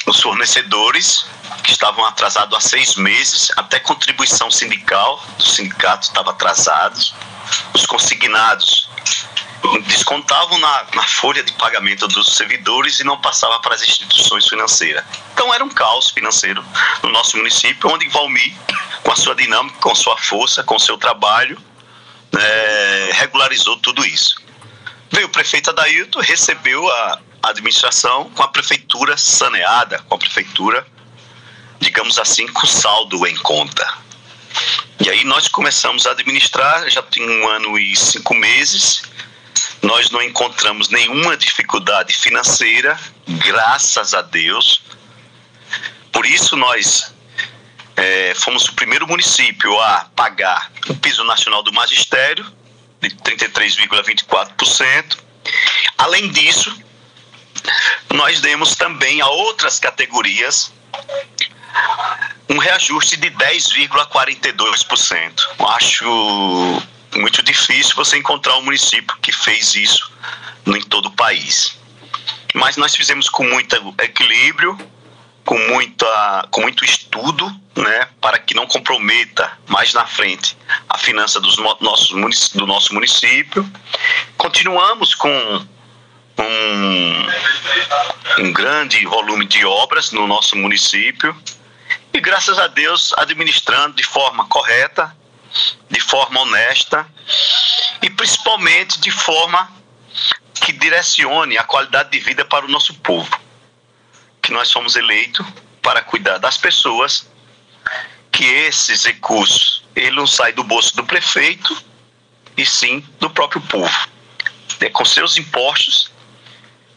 os fornecedores que estavam atrasados há seis meses, até contribuição sindical do sindicato estava atrasado, os consignados descontavam na, na, folha de pagamento dos servidores e não passava para as instituições financeiras. Então era um caos financeiro no nosso município, onde Valmir, com a sua dinâmica, com sua força, com seu trabalho, é, regularizou tudo isso. Veio o prefeito Adailton, recebeu a administração com a prefeitura saneada, com a prefeitura, digamos assim, com saldo em conta. E aí nós começamos a administrar, já tem um ano e cinco meses, nós não encontramos nenhuma dificuldade financeira, graças a Deus. Por isso nós é, fomos o primeiro município a pagar o piso nacional do magistério, de 33,24%. Além disso, nós demos também a outras categorias um reajuste de 10,42%. Acho muito difícil você encontrar um município que fez isso em todo o país. Mas nós fizemos com muito equilíbrio, com, muita, com muito estudo, né, para que não comprometa mais na frente a finança dos nossos, do nosso município. Continuamos com um, um grande volume de obras no nosso município e, graças a Deus, administrando de forma correta, de forma honesta e principalmente de forma que direcione a qualidade de vida para o nosso povo que nós fomos eleitos para cuidar das pessoas, que esses recursos ele não sai do bolso do prefeito e sim do próprio povo. É com seus impostos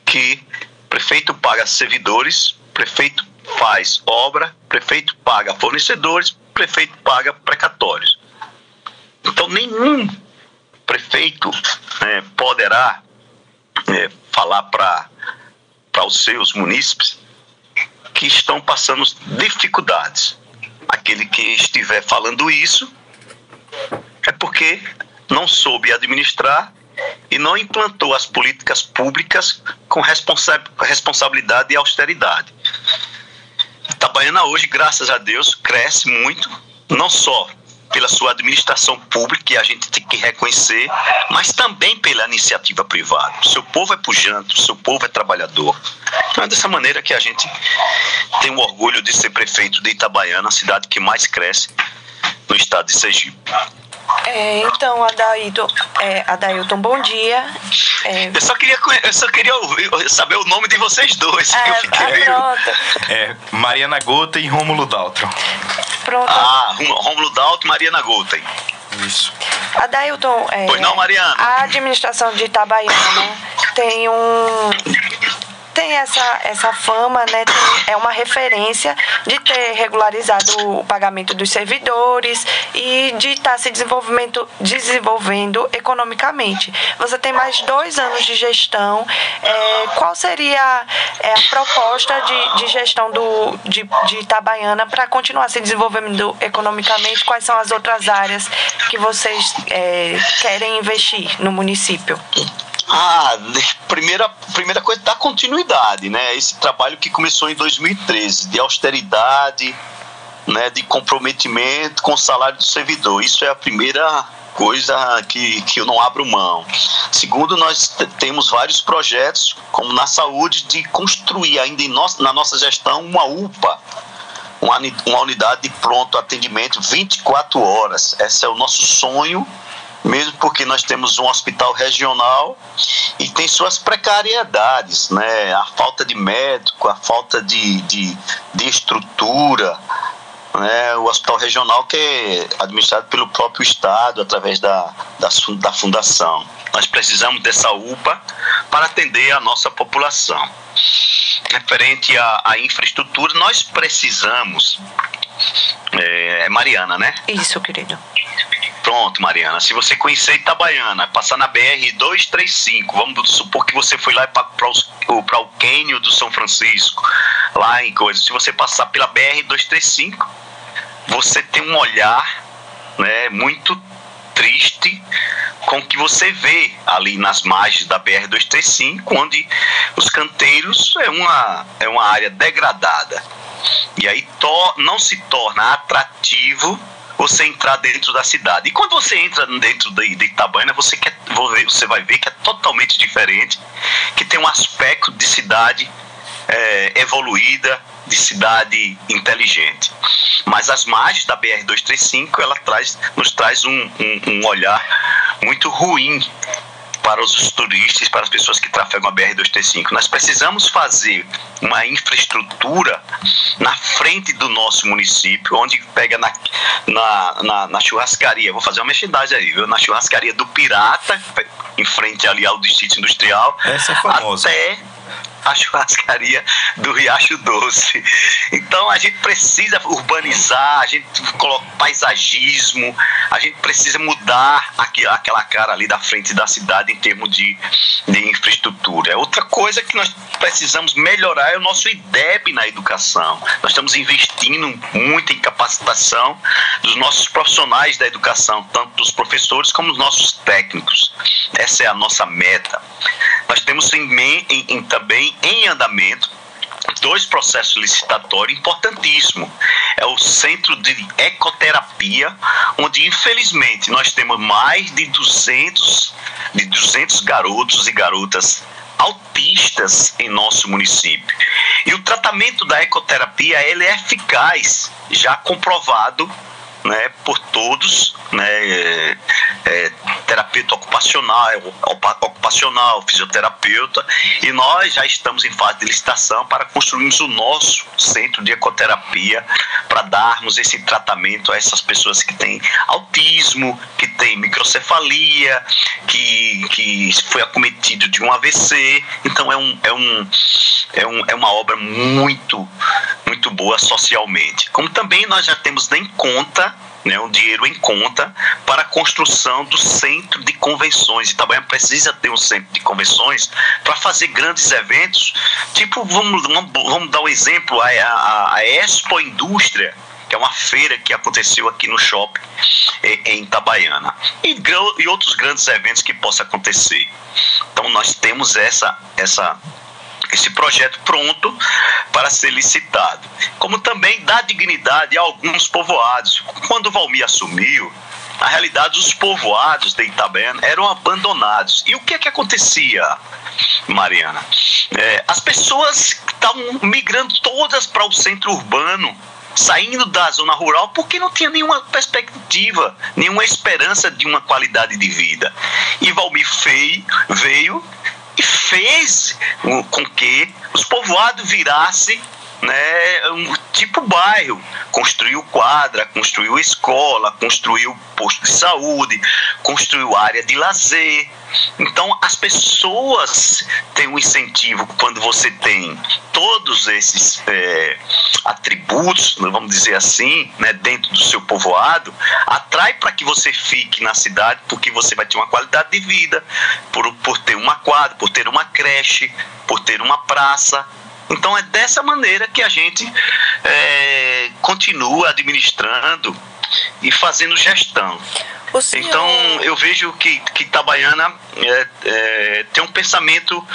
que o prefeito paga servidores, prefeito faz obra, prefeito paga fornecedores, prefeito paga precatórios. Então nenhum prefeito é, poderá é, falar para os seus munícipes que estão passando dificuldades. Aquele que estiver falando isso é porque não soube administrar e não implantou as políticas públicas com responsa responsabilidade e austeridade. Itabaiana hoje, graças a Deus, cresce muito, não só pela sua administração pública, que a gente tem que reconhecer, mas também pela iniciativa privada. O seu povo é pujante, o seu povo é trabalhador. Então é dessa maneira que a gente tem o orgulho de ser prefeito de Itabaiana, a cidade que mais cresce no estado de Sergipe.
É, então, Adailton, é, Adailton, bom dia.
É... Eu só queria, eu só queria ouvir, saber o nome de vocês dois. É, eu fiquei
ah, É, Mariana Gota e Rômulo Daltron.
Pronto. Ah, Rômulo Daltron e Mariana Gota.
Isso.
Adailton, é,
pois não, Mariana?
a administração de Itabaiana tem um tem essa, essa fama, né? Tem, é uma referência de ter regularizado o pagamento dos servidores e de estar tá se desenvolvimento, desenvolvendo economicamente. Você tem mais dois anos de gestão. É, qual seria é, a proposta de, de gestão do, de, de Itabaiana para continuar se desenvolvendo economicamente? Quais são as outras áreas que vocês é, querem investir no município?
Ah, primeira, primeira coisa, dar continuidade, né? Esse trabalho que começou em 2013, de austeridade, né, de comprometimento com o salário do servidor. Isso é a primeira coisa que, que eu não abro mão. Segundo, nós temos vários projetos, como na saúde, de construir ainda em nossa, na nossa gestão uma UPA, uma, uma unidade de pronto atendimento 24 horas. Esse é o nosso sonho mesmo porque nós temos um hospital regional e tem suas precariedades, né? A falta de médico, a falta de, de, de estrutura, né? O hospital regional que é administrado pelo próprio Estado através da, da, da fundação. Nós precisamos dessa UPA para atender a nossa população. Referente à, à infraestrutura, nós precisamos. É, é Mariana, né?
Isso, querido.
Pronto, Mariana. Se você conhecer Itabaiana, passar na BR 235, vamos supor que você foi lá para o Quênio do São Francisco, lá em coisa. Se você passar pela BR 235, você tem um olhar né, muito triste com o que você vê ali nas margens da BR-235, onde os canteiros é uma, é uma área degradada. E aí to, não se torna atrativo você entrar dentro da cidade. E quando você entra dentro de, de Itabaiana, você, quer, você vai ver que é totalmente diferente, que tem um aspecto de cidade é, evoluída, de cidade inteligente. Mas as margens da BR-235, ela traz, nos traz um, um, um olhar muito ruim para os turistas, para as pessoas que trafegam a BR-235. Nós precisamos fazer uma infraestrutura na frente do nosso município, onde pega na, na, na, na churrascaria, vou fazer uma mexidade aí, viu? na churrascaria do Pirata, em frente ali ao Distrito Industrial,
Essa é famosa.
até a churrascaria do Riacho Doce. Então a gente precisa urbanizar, a gente coloca paisagismo, a gente precisa mudar aquela cara ali da frente da cidade em termos de, de infraestrutura. É outra coisa que nós precisamos melhorar é o nosso IDEB na educação. Nós estamos investindo muito em capacitação dos nossos profissionais da educação, tanto os professores como os nossos técnicos. Essa é a nossa meta. Nós temos em, em, em, também em andamento dois processos licitatórios importantíssimos. É o Centro de Ecoterapia, onde infelizmente nós temos mais de 200, de 200 garotos e garotas autistas em nosso município. E o tratamento da ecoterapia ele é eficaz, já comprovado né, por todos, né, é, é, terapeuta ocupacional, ocupacional, fisioterapeuta, e nós já estamos em fase de licitação para construirmos o nosso centro de ecoterapia para darmos esse tratamento a essas pessoas que têm autismo, que têm microcefalia, que, que foi acometido de um AVC. Então é, um, é, um, é, um, é uma obra muito, muito boa socialmente. Como também nós já temos em conta né, um dinheiro em conta para a construção do centro de convenções. Itabaiana precisa ter um centro de convenções para fazer grandes eventos, tipo, vamos, vamos, dar um exemplo, a, a, a Expo Indústria, que é uma feira que aconteceu aqui no shopping em Itabaiana, e, e outros grandes eventos que possam acontecer. Então nós temos essa, essa esse projeto pronto para ser licitado. Como também dá dignidade a alguns povoados. Quando Valmir assumiu, na realidade, os povoados de Itabaiana eram abandonados. E o que é que acontecia, Mariana? É, as pessoas estavam migrando todas para o centro urbano, saindo da zona rural, porque não tinha nenhuma perspectiva, nenhuma esperança de uma qualidade de vida. E Valmir veio, veio e fez com que os povoados virassem né, um tipo bairro. Construiu quadra, construiu escola, construiu posto de saúde, construiu área de lazer. Então as pessoas têm um incentivo quando você tem todos esses é, atributos, vamos dizer assim, né, dentro do seu povoado, atrai para que você fique na cidade, porque você vai ter uma qualidade de vida, por, por ter uma quadra, por ter uma creche, por ter uma praça, então é dessa maneira que a gente é, continua administrando e fazendo gestão. Senhor... Então eu vejo que, que Itabaiana é, é, tem um pensamento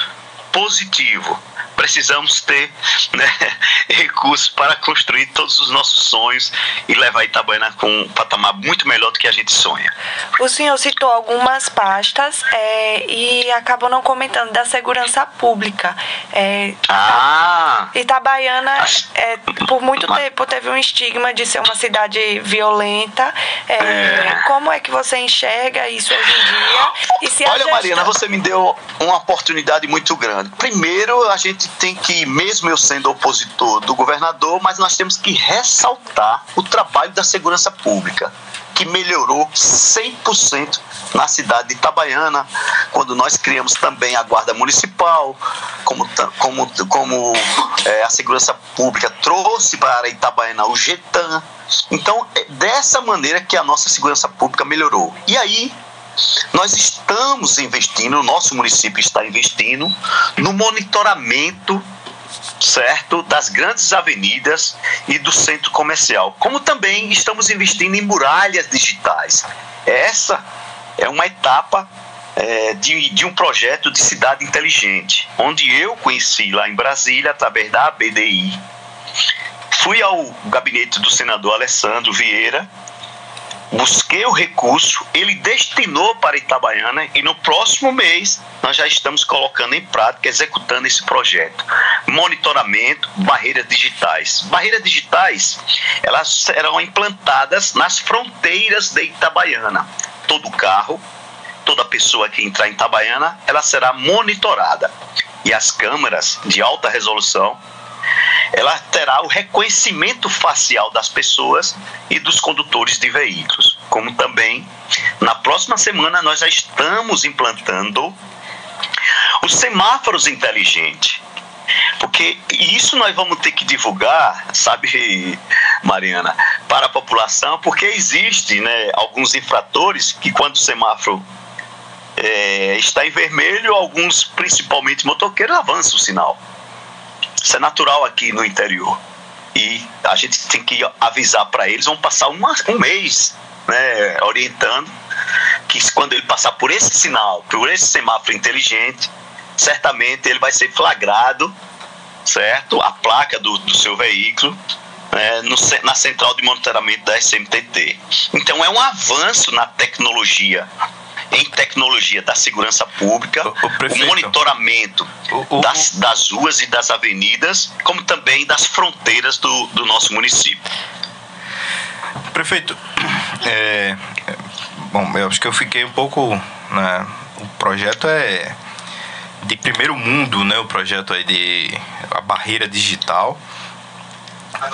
positivo precisamos ter né, (laughs) recursos para construir todos os nossos sonhos e levar Itabaiana com um patamar muito melhor do que a gente sonha.
O senhor citou algumas pastas é, e acabou não comentando da segurança pública. É,
ah!
Itabaiana, é, por muito tempo, teve um estigma de ser uma cidade violenta. É, é. Como é que você enxerga isso hoje em dia?
Olha, gestão... Mariana, você me deu uma oportunidade muito grande. Primeiro, a gente tem que, mesmo eu sendo opositor do governador, mas nós temos que ressaltar o trabalho da segurança pública que melhorou 100% na cidade de Itabaiana, quando nós criamos também a Guarda Municipal, como, como, como é, a Segurança Pública trouxe para Itabaiana o GETAN. Então, é dessa maneira que a nossa segurança pública melhorou. E aí, nós estamos investindo, o nosso município está investindo no monitoramento certo das grandes avenidas e do centro comercial, como também estamos investindo em muralhas digitais. Essa é uma etapa é, de, de um projeto de cidade inteligente, onde eu conheci lá em Brasília, através da ABDI. Fui ao gabinete do senador Alessandro Vieira, busquei o recurso, ele destinou para Itabaiana e no próximo mês nós já estamos colocando em prática, executando esse projeto. Monitoramento, barreiras digitais. Barreiras digitais, elas serão implantadas nas fronteiras de Itabaiana. Todo carro, toda pessoa que entrar em Itabaiana, ela será monitorada. E as câmeras de alta resolução ela terá o reconhecimento facial das pessoas e dos condutores de veículos. Como também, na próxima semana, nós já estamos implantando os semáforos inteligentes. Porque isso nós vamos ter que divulgar, sabe, Mariana, para a população, porque existe né, alguns infratores que quando o semáforo é, está em vermelho, alguns, principalmente motoqueiros, avançam o sinal. Isso é natural aqui no interior. E a gente tem que avisar para eles, vão passar uma, um mês né, orientando que quando ele passar por esse sinal, por esse semáforo inteligente, certamente ele vai ser flagrado, certo? A placa do, do seu veículo né, no, na central de monitoramento da SMTT. Então é um avanço na tecnologia em tecnologia da segurança pública, o, o, o monitoramento o, das, das ruas e das avenidas, como também das fronteiras do, do nosso município.
Prefeito, é, bom, eu acho que eu fiquei um pouco. Né, o projeto é de primeiro mundo, né? O projeto aí de a barreira digital.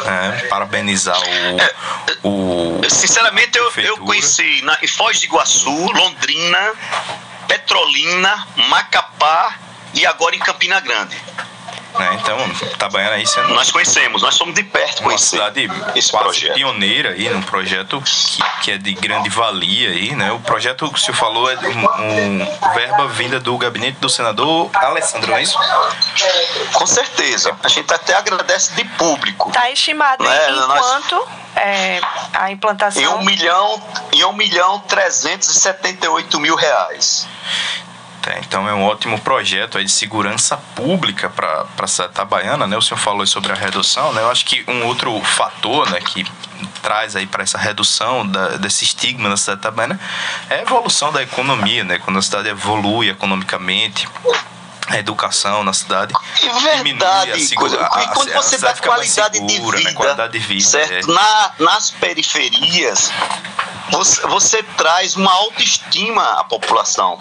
É, parabenizar o, é, o.
Sinceramente, eu, eu conheci na, em Foz de Iguaçu, Londrina, Petrolina, Macapá e agora em Campina Grande.
Né? Então, Itabaiana aí sendo.
Nós conhecemos, nós somos de perto
uma cidade esse quase projeto. pioneira aí num projeto que, que é de grande valia aí, né? O projeto que o senhor falou é um, um verba vinda do gabinete do senador Alessandro, não é isso?
Com certeza. A gente até agradece de público.
Está estimado né? em nós... quanto é, a implantação?
Em um milhão, em um milhão trezentos e setenta e oito mil reais.
É, então é um ótimo projeto aí de segurança pública para a itabaiana, né? O senhor falou sobre a redução, né? Eu acho que um outro fator, né, que traz aí para essa redução da, desse estigma na cidade itabaiana é a evolução da economia, né? Quando a cidade evolui economicamente, a educação na cidade
verdade a coisa, a, quando a, você dá qualidade, segura, de vida, né? qualidade de vida certo? É. Na, nas periferias você, você, traz uma autoestima à população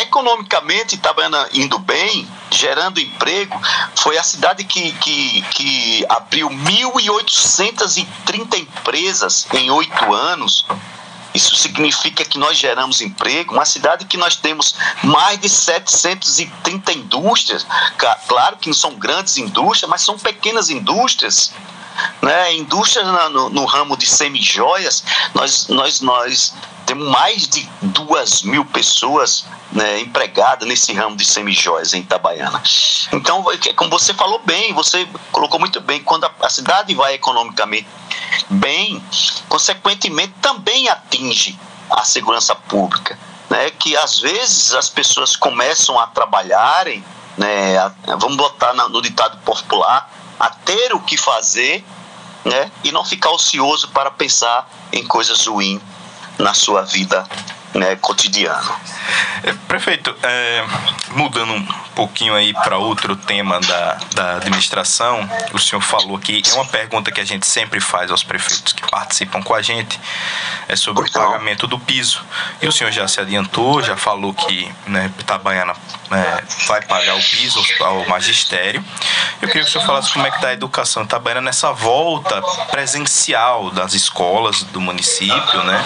economicamente Itabaiana indo bem gerando emprego foi a cidade que, que, que abriu 1.830 empresas em oito anos isso significa que nós geramos emprego, uma cidade que nós temos mais de 730 indústrias. Claro que não são grandes indústrias, mas são pequenas indústrias. Né? Indústrias no, no ramo de semijoias, nós, nós, nós temos mais de duas mil pessoas né, empregadas nesse ramo de semijóias em Itabaiana. Então, como você falou bem, você colocou muito bem, quando a, a cidade vai economicamente bem, consequentemente também atinge a segurança pública. Né, que às vezes as pessoas começam a trabalharem, né, vamos botar no ditado popular, a ter o que fazer né, e não ficar ocioso para pensar em coisas ruins na sua vida né, cotidiana.
É, prefeito, é, mudando um pouquinho aí para outro tema da, da administração, o senhor falou que é uma pergunta que a gente sempre faz aos prefeitos que participam com a gente, é sobre o pagamento do piso. E o senhor já se adiantou, já falou que né, Itabaiana é, vai pagar o piso ao magistério. Eu queria que o senhor falasse como é que está a educação Itabaiana nessa volta presencial das escolas do município, né?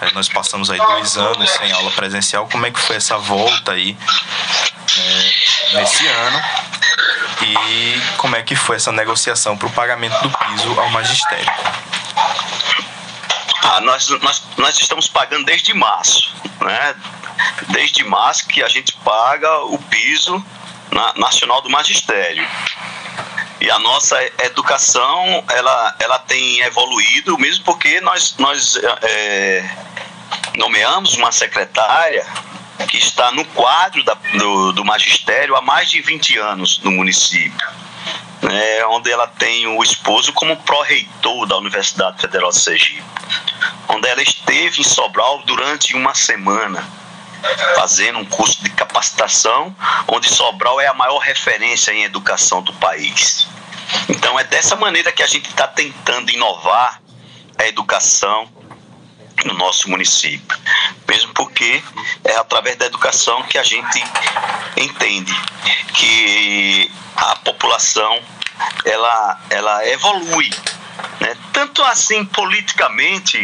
É, nós passamos aí dois anos sem aula presencial, como é que foi essa volta aí é, nesse ano? E como é que foi essa negociação para o pagamento do piso ao magistério?
Ah, nós, nós, nós estamos pagando desde março, né? Desde março que a gente paga o piso na, nacional do magistério. E a nossa educação, ela, ela tem evoluído, mesmo porque nós, nós é, nomeamos uma secretária que está no quadro da, do, do magistério há mais de 20 anos no município. Né, onde ela tem o esposo como pró-reitor da Universidade Federal de Sergipe, onde ela esteve em Sobral durante uma semana, fazendo um curso de capacitação, onde Sobral é a maior referência em educação do país. Então é dessa maneira que a gente está tentando inovar a educação no nosso município, mesmo porque é através da educação que a gente entende que a população ela, ela evolui, né? tanto assim politicamente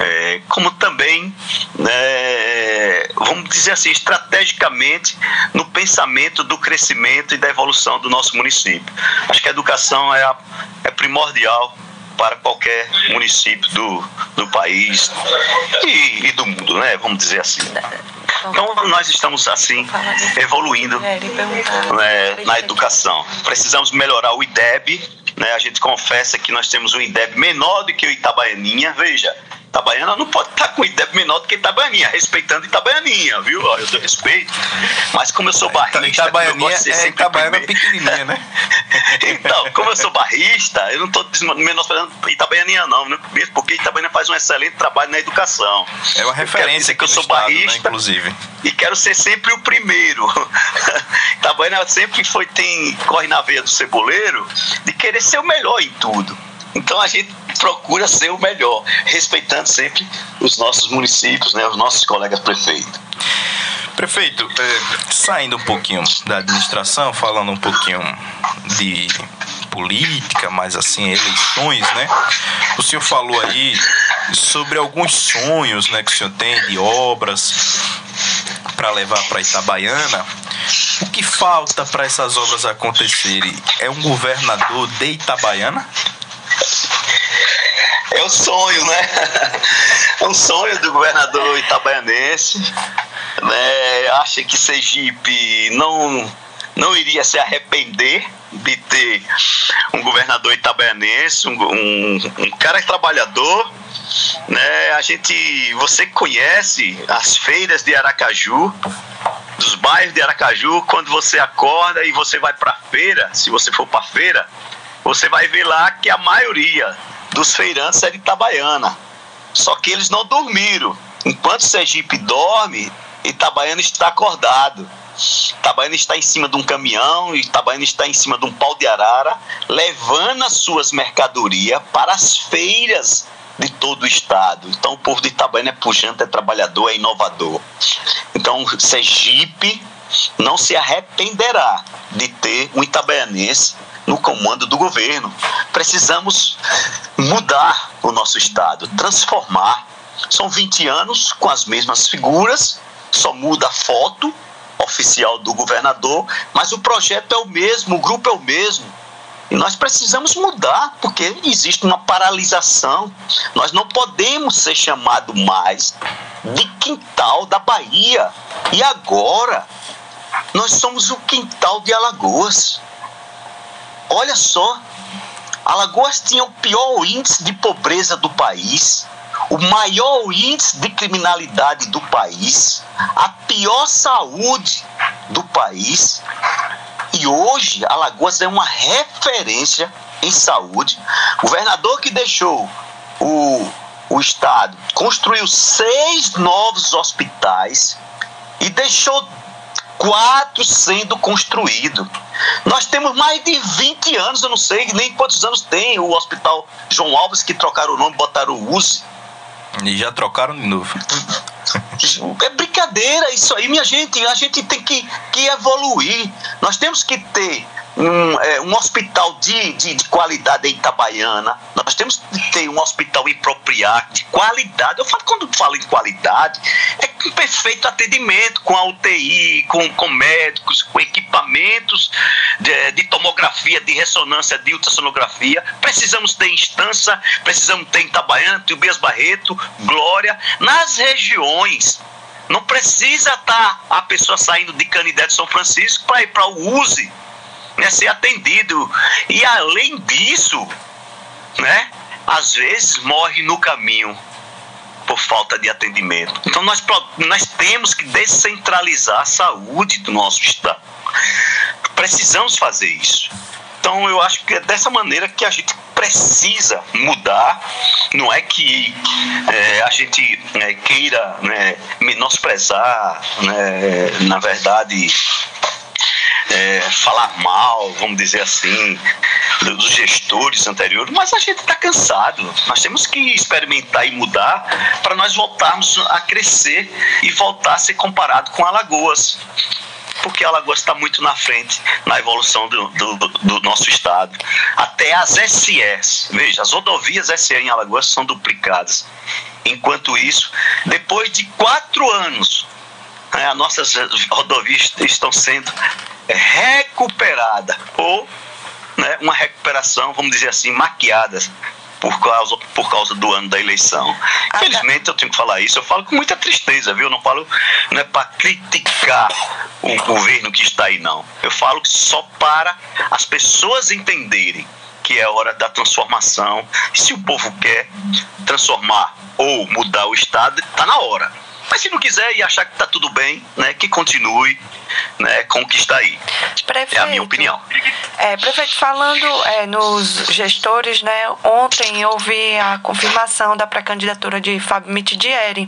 é, como também, né, vamos dizer assim, estrategicamente no pensamento do crescimento e da evolução do nosso município. Acho que a educação é, a, é primordial para qualquer município do, do país e, e do mundo, né? Vamos dizer assim. Então nós estamos assim evoluindo né, na educação. Precisamos melhorar o IDEB. Né? A gente confessa que nós temos um IDEB menor do que o Itabaianinha. Veja, Itabaiana não pode estar com IDEB menor do que Itabaianinha, respeitando Itabaianinha, viu? Eu dou respeito. Mas como eu sou barrista,
Itabaianinha
eu
é Itabaiana
primeiro.
pequenininha, né? (laughs)
Então, como eu sou barrista, eu não estou menosprezando Itabaianinha não, né? mesmo porque Itabaiana faz um excelente trabalho na educação.
É uma
Eu
referência
dizer que eu sou
estado, né,
barrista
inclusive.
e quero ser sempre o primeiro. (laughs) Itabaiana sempre foi, tem, corre na veia do ceboleiro de querer ser o melhor em tudo. Então a gente procura ser o melhor, respeitando sempre os nossos municípios, né, os nossos colegas prefeitos.
Prefeito, eh, saindo um pouquinho da administração, falando um pouquinho de política, mas assim, eleições, né? O senhor falou aí sobre alguns sonhos, né, que o senhor tem de obras para levar para Itabaiana. O que falta para essas obras acontecerem? É um governador de Itabaiana?
É o sonho, né? É um sonho do governador itabaianense. Né? Acha que Sergipe não, não iria se arrepender de ter um governador itabaianense, um, um, um cara trabalhador. Né? A gente, você conhece as feiras de Aracaju, dos bairros de Aracaju, quando você acorda e você vai para feira, se você for para feira, você vai ver lá que a maioria dos feirantes é Itabaiana. Só que eles não dormiram. Enquanto Sergipe dorme, Itabaiana está acordado. Itabaiana está em cima de um caminhão, Itabaiana está em cima de um pau de arara, levando as suas mercadorias para as feiras de todo o estado. Então o povo de Itabaiana é pujante, é trabalhador, é inovador. Então Sergipe não se arrependerá de ter um itabaianense no comando do governo. Precisamos mudar o nosso estado, transformar. São 20 anos com as mesmas figuras, só muda a foto oficial do governador, mas o projeto é o mesmo, o grupo é o mesmo. E nós precisamos mudar, porque existe uma paralisação. Nós não podemos ser chamados mais de quintal da Bahia. E agora, nós somos o quintal de Alagoas. Olha só, Alagoas tinha o pior índice de pobreza do país, o maior índice de criminalidade do país, a pior saúde do país. E hoje Alagoas é uma referência em saúde. O governador que deixou o, o estado construiu seis novos hospitais e deixou quatro sendo construídos. Nós temos mais de 20 anos, eu não sei nem quantos anos tem o Hospital João Alves, que trocaram o nome, botaram o USE.
E já trocaram de novo.
É brincadeira isso aí, minha gente. A gente tem que, que evoluir. Nós temos que ter um, é, um hospital de, de, de, qualidade em Itabaiana. Nós temos que ter um hospital em Propriar de qualidade. Eu falo, quando falo em qualidade, é com perfeito atendimento, com a UTI, com, com médicos, com equipamentos de, de tomografia, de ressonância, de ultrassonografia. Precisamos ter instância, precisamos ter Itabaiana, Tobias Barreto, Glória, nas regiões. Não precisa estar tá a pessoa saindo de Canidé de São Francisco para ir para o USE né, ser atendido. E além disso, né, às vezes morre no caminho por falta de atendimento. Então nós, nós temos que descentralizar a saúde do nosso estado. Precisamos fazer isso. Então eu acho que é dessa maneira que a gente precisa mudar. Não é que é, a gente é, queira né, menosprezar, né, na verdade, é, falar mal, vamos dizer assim, dos gestores anteriores, mas a gente está cansado. Nós temos que experimentar e mudar para nós voltarmos a crescer e voltar a ser comparado com Alagoas. Porque Alagoas está muito na frente na evolução do, do, do, nosso estado. Até as SEs, veja, as rodovias SE em Alagoas são duplicadas. Enquanto isso, depois de quatro anos, as nossas rodovias estão sendo recuperadas ou né, uma recuperação, vamos dizer assim, maquiada por causa, por causa do ano da eleição. Infelizmente eu tenho que falar isso, eu falo com muita tristeza, viu? Eu não falo não é para criticar o governo que está aí, não. Eu falo só para as pessoas entenderem que é hora da transformação. Se o povo quer transformar ou mudar o Estado, está na hora. Mas se não quiser e achar que está tudo bem, né, que continue né, com o que está aí. Prefeito, é a minha opinião.
É, prefeito, falando é, nos gestores, né, ontem houve a confirmação da pré-candidatura de Fábio Mitidieri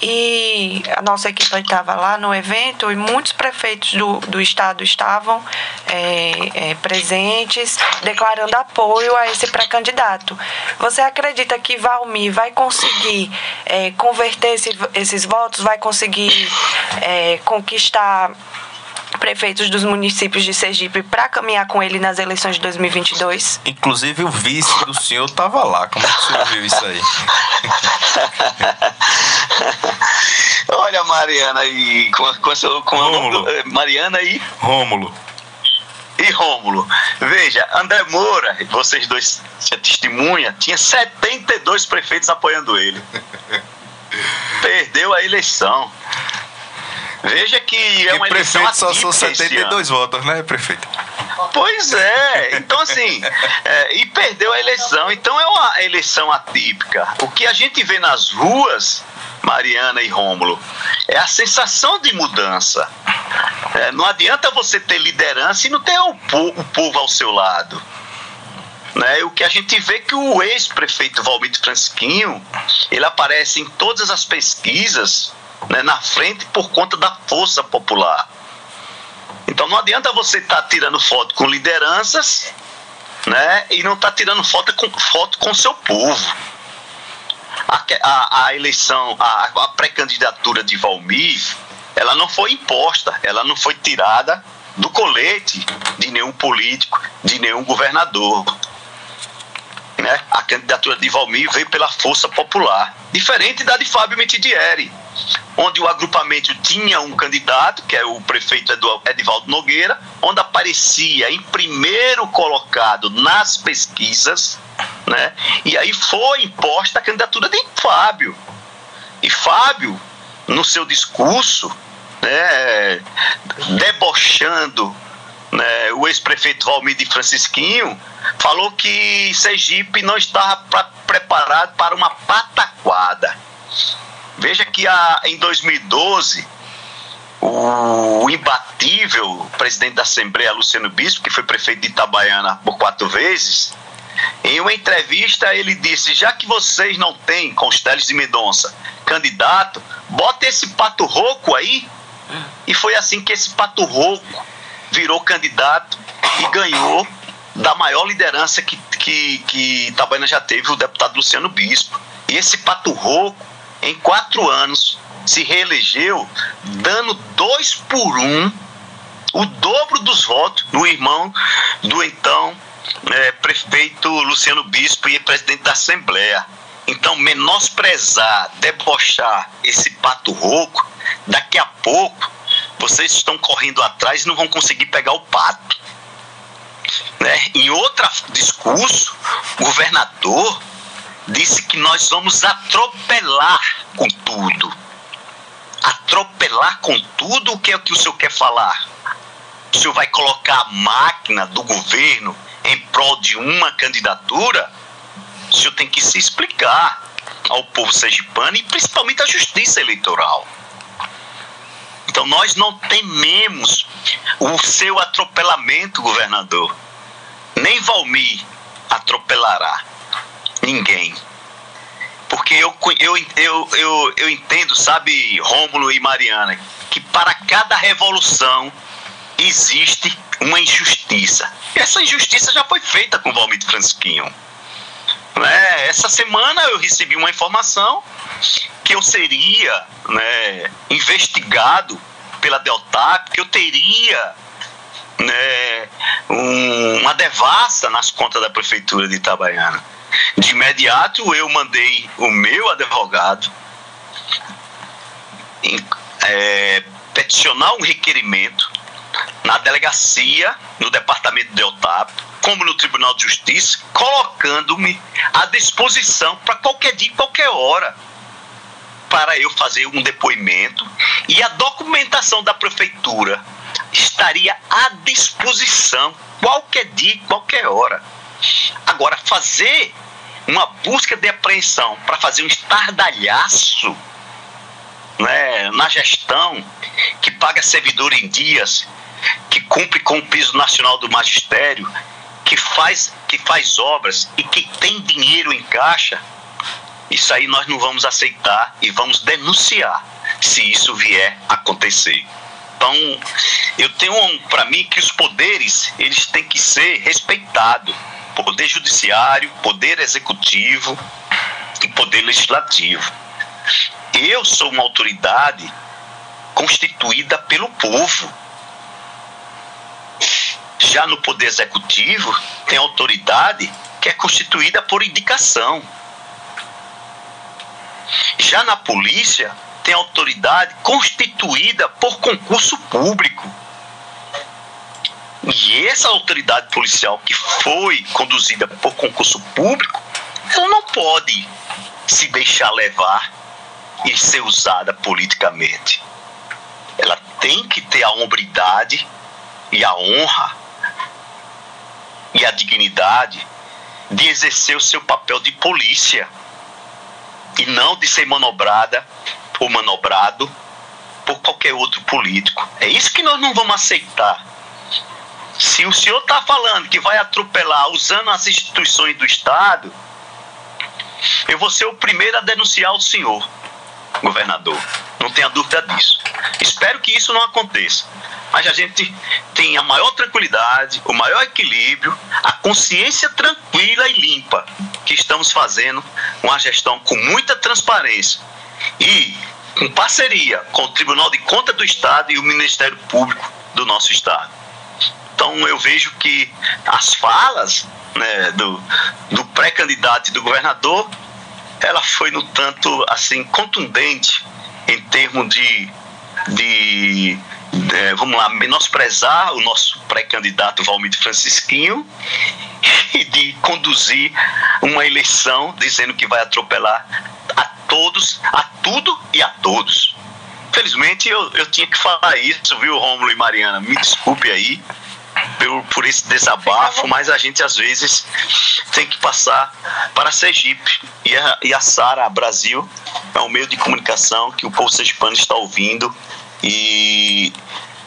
e a nossa equipe estava lá no evento e muitos prefeitos do, do estado estavam é, é, presentes, declarando apoio a esse pré-candidato. Você acredita que Valmir vai conseguir é, converter esse, esses votos, vai conseguir é, conquistar prefeitos dos municípios de Sergipe para caminhar com ele nas eleições de 2022?
Inclusive o vice do senhor estava lá. Como é que o senhor viu isso aí? (laughs)
Olha, Mariana e com, com, com, com
Rômulo.
Mariana e
Rômulo
e Rômulo. Veja, André Moura, vocês dois testemunha, tinha 72 prefeitos apoiando ele. (laughs) Perdeu a eleição. Veja que é uma
e prefeito
eleição
só são 72 votos, né, prefeito?
Pois é, então assim, é, e perdeu a eleição, então é uma eleição atípica. O que a gente vê nas ruas, Mariana e Rômulo, é a sensação de mudança. É, não adianta você ter liderança e não ter o, povo, o povo ao seu lado. Né? O que a gente vê é que o ex-prefeito Valmir Francisquinho, ele aparece em todas as pesquisas né, na frente por conta da força popular. Então não adianta você estar tá tirando foto com lideranças né, e não estar tá tirando foto com, foto com seu povo. A, a, a eleição, a, a pré-candidatura de Valmir, ela não foi imposta, ela não foi tirada do colete de nenhum político, de nenhum governador. Né? A candidatura de Valmir veio pela força popular, diferente da de Fábio Mitidieri onde o agrupamento tinha um candidato, que é o prefeito Edivaldo Nogueira, onde aparecia em primeiro colocado nas pesquisas, né? E aí foi imposta a candidatura de Fábio. E Fábio, no seu discurso, né, debochando né, o ex-prefeito Valmir de Francisquinho, falou que Sergipe não estava pra, preparado para uma pataquada Veja que a, em 2012, o imbatível presidente da Assembleia, Luciano Bispo, que foi prefeito de Itabaiana por quatro vezes, em uma entrevista ele disse: já que vocês não têm, com os Teles de Mendonça, candidato, bota esse pato rouco aí. E foi assim que esse pato rouco virou candidato e ganhou da maior liderança que, que, que Itabaiana já teve, o deputado Luciano Bispo. E esse pato rouco em quatro anos, se reelegeu, dando dois por um, o dobro dos votos no irmão do então é, prefeito Luciano Bispo e presidente da Assembleia. Então, menosprezar, debochar esse pato rouco, daqui a pouco vocês estão correndo atrás e não vão conseguir pegar o pato. Né? Em outro discurso, o governador disse que nós vamos atropelar com tudo. Atropelar com tudo, o que é o que o senhor quer falar? O senhor vai colocar a máquina do governo em prol de uma candidatura? O senhor tem que se explicar. ao povo sergipano e principalmente à justiça eleitoral. Então nós não tememos o seu atropelamento, governador. Nem Valmir atropelará ninguém. Porque eu, eu, eu, eu, eu entendo, sabe, Rômulo e Mariana, que para cada revolução existe uma injustiça. Essa injustiça já foi feita com Valmir Francisquinho. Né? Essa semana eu recebi uma informação que eu seria né, investigado pela Delta, que eu teria né, um, uma devassa nas contas da prefeitura de Itabaiana. De imediato eu mandei o meu advogado em, é, peticionar um requerimento na delegacia, no departamento de Otávio, como no Tribunal de Justiça, colocando-me à disposição para qualquer dia, qualquer hora, para eu fazer um depoimento e a documentação da prefeitura estaria à disposição qualquer dia, qualquer hora. Agora, fazer uma busca de apreensão para fazer um estardalhaço né, na gestão, que paga servidor em dias, que cumpre com o piso nacional do magistério, que faz, que faz obras e que tem dinheiro em caixa, isso aí nós não vamos aceitar e vamos denunciar se isso vier acontecer. Então, eu tenho para mim que os poderes eles têm que ser respeitados. Poder judiciário, poder executivo e poder legislativo. Eu sou uma autoridade constituída pelo povo. Já no poder executivo tem autoridade que é constituída por indicação. Já na polícia tem autoridade constituída por concurso público. E essa autoridade policial que foi conduzida por concurso público, ela não pode se deixar levar e ser usada politicamente. Ela tem que ter a hombridade e a honra e a dignidade de exercer o seu papel de polícia e não de ser manobrada ou manobrado por qualquer outro político. É isso que nós não vamos aceitar. Se o senhor está falando que vai atropelar usando as instituições do Estado, eu vou ser o primeiro a denunciar o senhor, governador. Não tenha dúvida disso. Espero que isso não aconteça. Mas a gente tem a maior tranquilidade, o maior equilíbrio, a consciência tranquila e limpa que estamos fazendo uma gestão com muita transparência e em parceria com o Tribunal de Contas do Estado e o Ministério Público do nosso Estado. Então eu vejo que as falas né, do, do pré-candidato e do governador, ela foi no tanto assim contundente em termos de, de é, vamos lá, menosprezar o nosso pré-candidato Valmir Francisquinho (laughs) e de conduzir uma eleição dizendo que vai atropelar a todos, a tudo e a todos. Felizmente eu, eu tinha que falar isso, viu, Rômulo e Mariana? Me desculpe aí por, por esse desabafo, mas a gente às vezes tem que passar para Sergipe. E a, e a Sara Brasil é um meio de comunicação que o povo sergipano está ouvindo e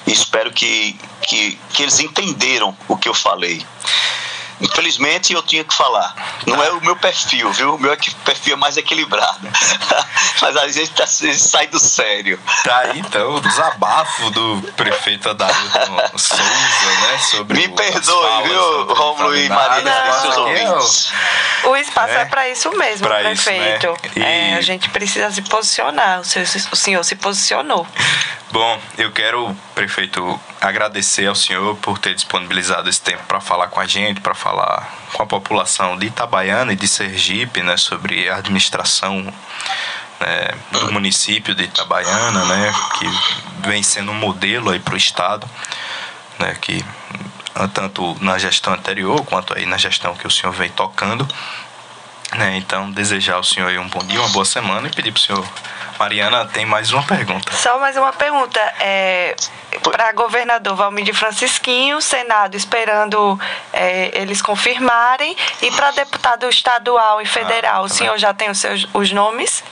espero que, que, que eles entenderam o que eu falei. Infelizmente eu tinha que falar. Não é o meu perfil, viu? O meu perfil é mais equilibrado. (laughs) Mas a gente tá, sai do sério.
Tá aí então o desabafo do prefeito Adário Souza, né? Sobre
Me perdoe, viu, Romulo e Marina, seus ouvintes.
O espaço é, é para isso mesmo, pra prefeito. Isso, né? e... é, a gente precisa se posicionar. O senhor, o senhor se posicionou.
Bom, eu quero, prefeito, agradecer ao senhor por ter disponibilizado esse tempo para falar com a gente, para falar com a população de Itabaiana e de Sergipe, né, sobre a administração né, do município de Itabaiana, né, que vem sendo um modelo aí para o estado, né, que tanto na gestão anterior quanto aí na gestão que o senhor vem tocando. Né, então, desejar ao senhor aí um bom dia, uma boa semana e pedir pro senhor. Mariana tem mais uma pergunta.
Só mais uma pergunta. É, para governador Valmir de Francisquinho, Senado esperando é, eles confirmarem. E para deputado estadual e federal, o senhor já tem os seus os nomes?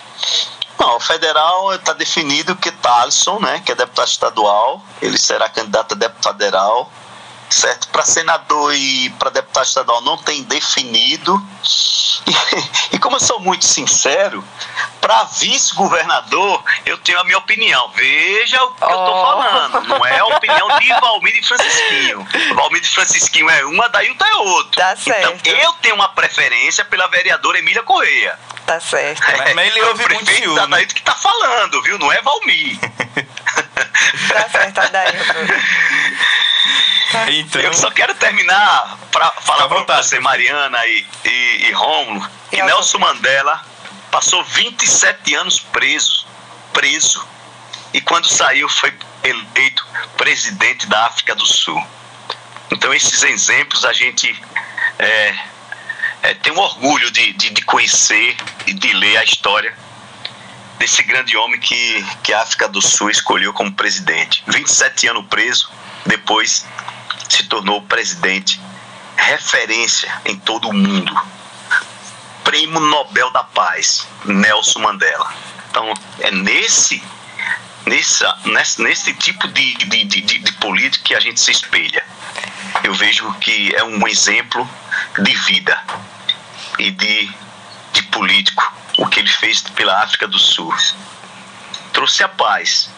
Não, o federal está definido que Thaleson, né, que é deputado estadual, ele será candidato a deputado federal certo? Para senador e para deputado estadual não tem definido. E, (laughs) e como eu sou muito sincero, para vice-governador eu tenho a minha opinião. Veja o que oh. eu estou falando. Não é a opinião de Valmir e Francisquinho. (laughs) Valmir e Francisquinho é uma, Dailton é outra.
Tá certo.
Então eu tenho uma preferência pela vereadora Emília Correia.
Tá certo.
É, mas ele ouve
o prefeito muito da que tá falando, viu? Não é Valmir.
tá certo, Adailton. (laughs) (laughs)
Então... Eu só quero terminar para falar para você, Mariana e, e, e Rômulo, que e Nelson Mandela passou 27 anos preso. Preso. E quando saiu, foi eleito presidente da África do Sul. Então, esses exemplos a gente é, é, tem um orgulho de, de, de conhecer e de ler a história desse grande homem que, que a África do Sul escolheu como presidente. 27 anos preso, depois se tornou presidente, referência em todo o mundo. Prêmio Nobel da Paz, Nelson Mandela. Então, é nesse, nessa, nesse, nesse tipo de, de, de, de política que a gente se espelha. Eu vejo que é um exemplo de vida e de, de político, o que ele fez pela África do Sul. Trouxe a paz.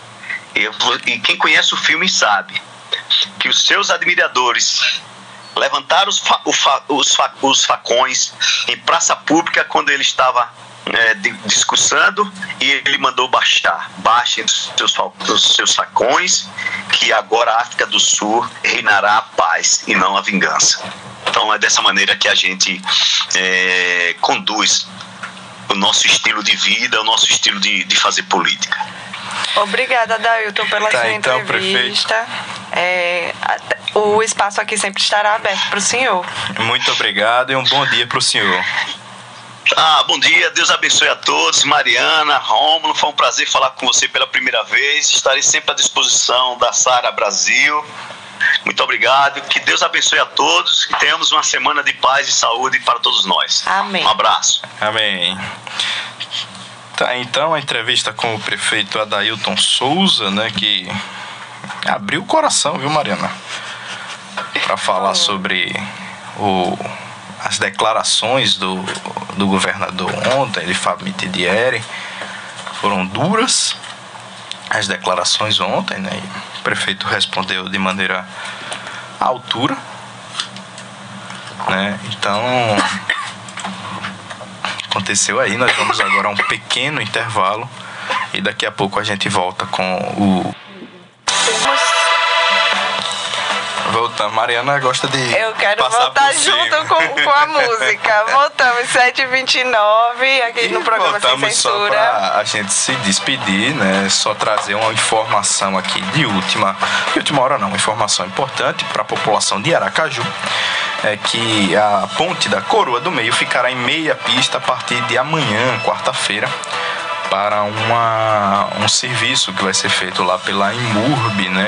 E quem conhece o filme sabe que os seus admiradores levantaram os, fa, fa, os, fa, os facões em praça pública quando ele estava é, discursando e ele mandou baixar. Baixem os seus, os seus facões, que agora a África do Sul reinará a paz e não a vingança. Então é dessa maneira que a gente é, conduz o nosso estilo de vida, o nosso estilo de, de fazer política.
Obrigada, Dailton, pela tá, sua então, entrevista. É, o espaço aqui sempre estará aberto para o senhor.
Muito obrigado e um bom dia para o senhor.
Ah, bom dia, Deus abençoe a todos. Mariana, Rômulo, foi um prazer falar com você pela primeira vez. Estarei sempre à disposição da Sara Brasil. Muito obrigado. Que Deus abençoe a todos. Que tenhamos uma semana de paz e saúde para todos nós.
Amém.
Um abraço.
Amém. Tá, então a entrevista com o prefeito Adailton Souza, né, que abriu o coração, viu, Mariana? Para falar sobre o, as declarações do, do governador ontem, de Fábio Mitidieri, foram duras as declarações ontem, né? O prefeito respondeu de maneira à altura, né? Então aconteceu aí. Nós vamos agora a um pequeno intervalo e daqui a pouco a gente volta com o. Voltamos. Mariana gosta de.
Eu quero voltar junto com, com a música. (laughs) Voltamos 7h29 aqui e no programa Sem Censura.
A gente se despedir, né? Só trazer uma informação aqui de última. De última hora não, uma informação importante para a população de Aracaju é que a ponte da Coroa do Meio ficará em meia pista a partir de amanhã, quarta-feira, para uma, um serviço que vai ser feito lá pela Imurb, né?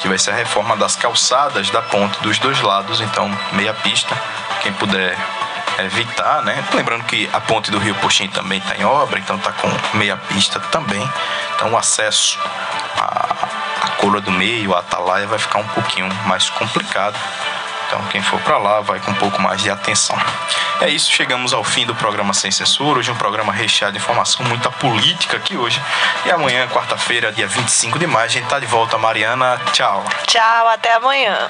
Que vai ser a reforma das calçadas da ponte dos dois lados, então meia pista, quem puder evitar, né? Lembrando que a ponte do Rio Puxim também está em obra, então está com meia pista também. Então o acesso à, à do Meio, a Atalaia, vai ficar um pouquinho mais complicado. Então, quem for para lá vai com um pouco mais de atenção. É isso, chegamos ao fim do programa Sem Censura. Hoje um programa recheado de informação, muita política aqui hoje. E amanhã, quarta-feira, dia 25 de maio, a gente tá de volta. Mariana, tchau.
Tchau, até amanhã.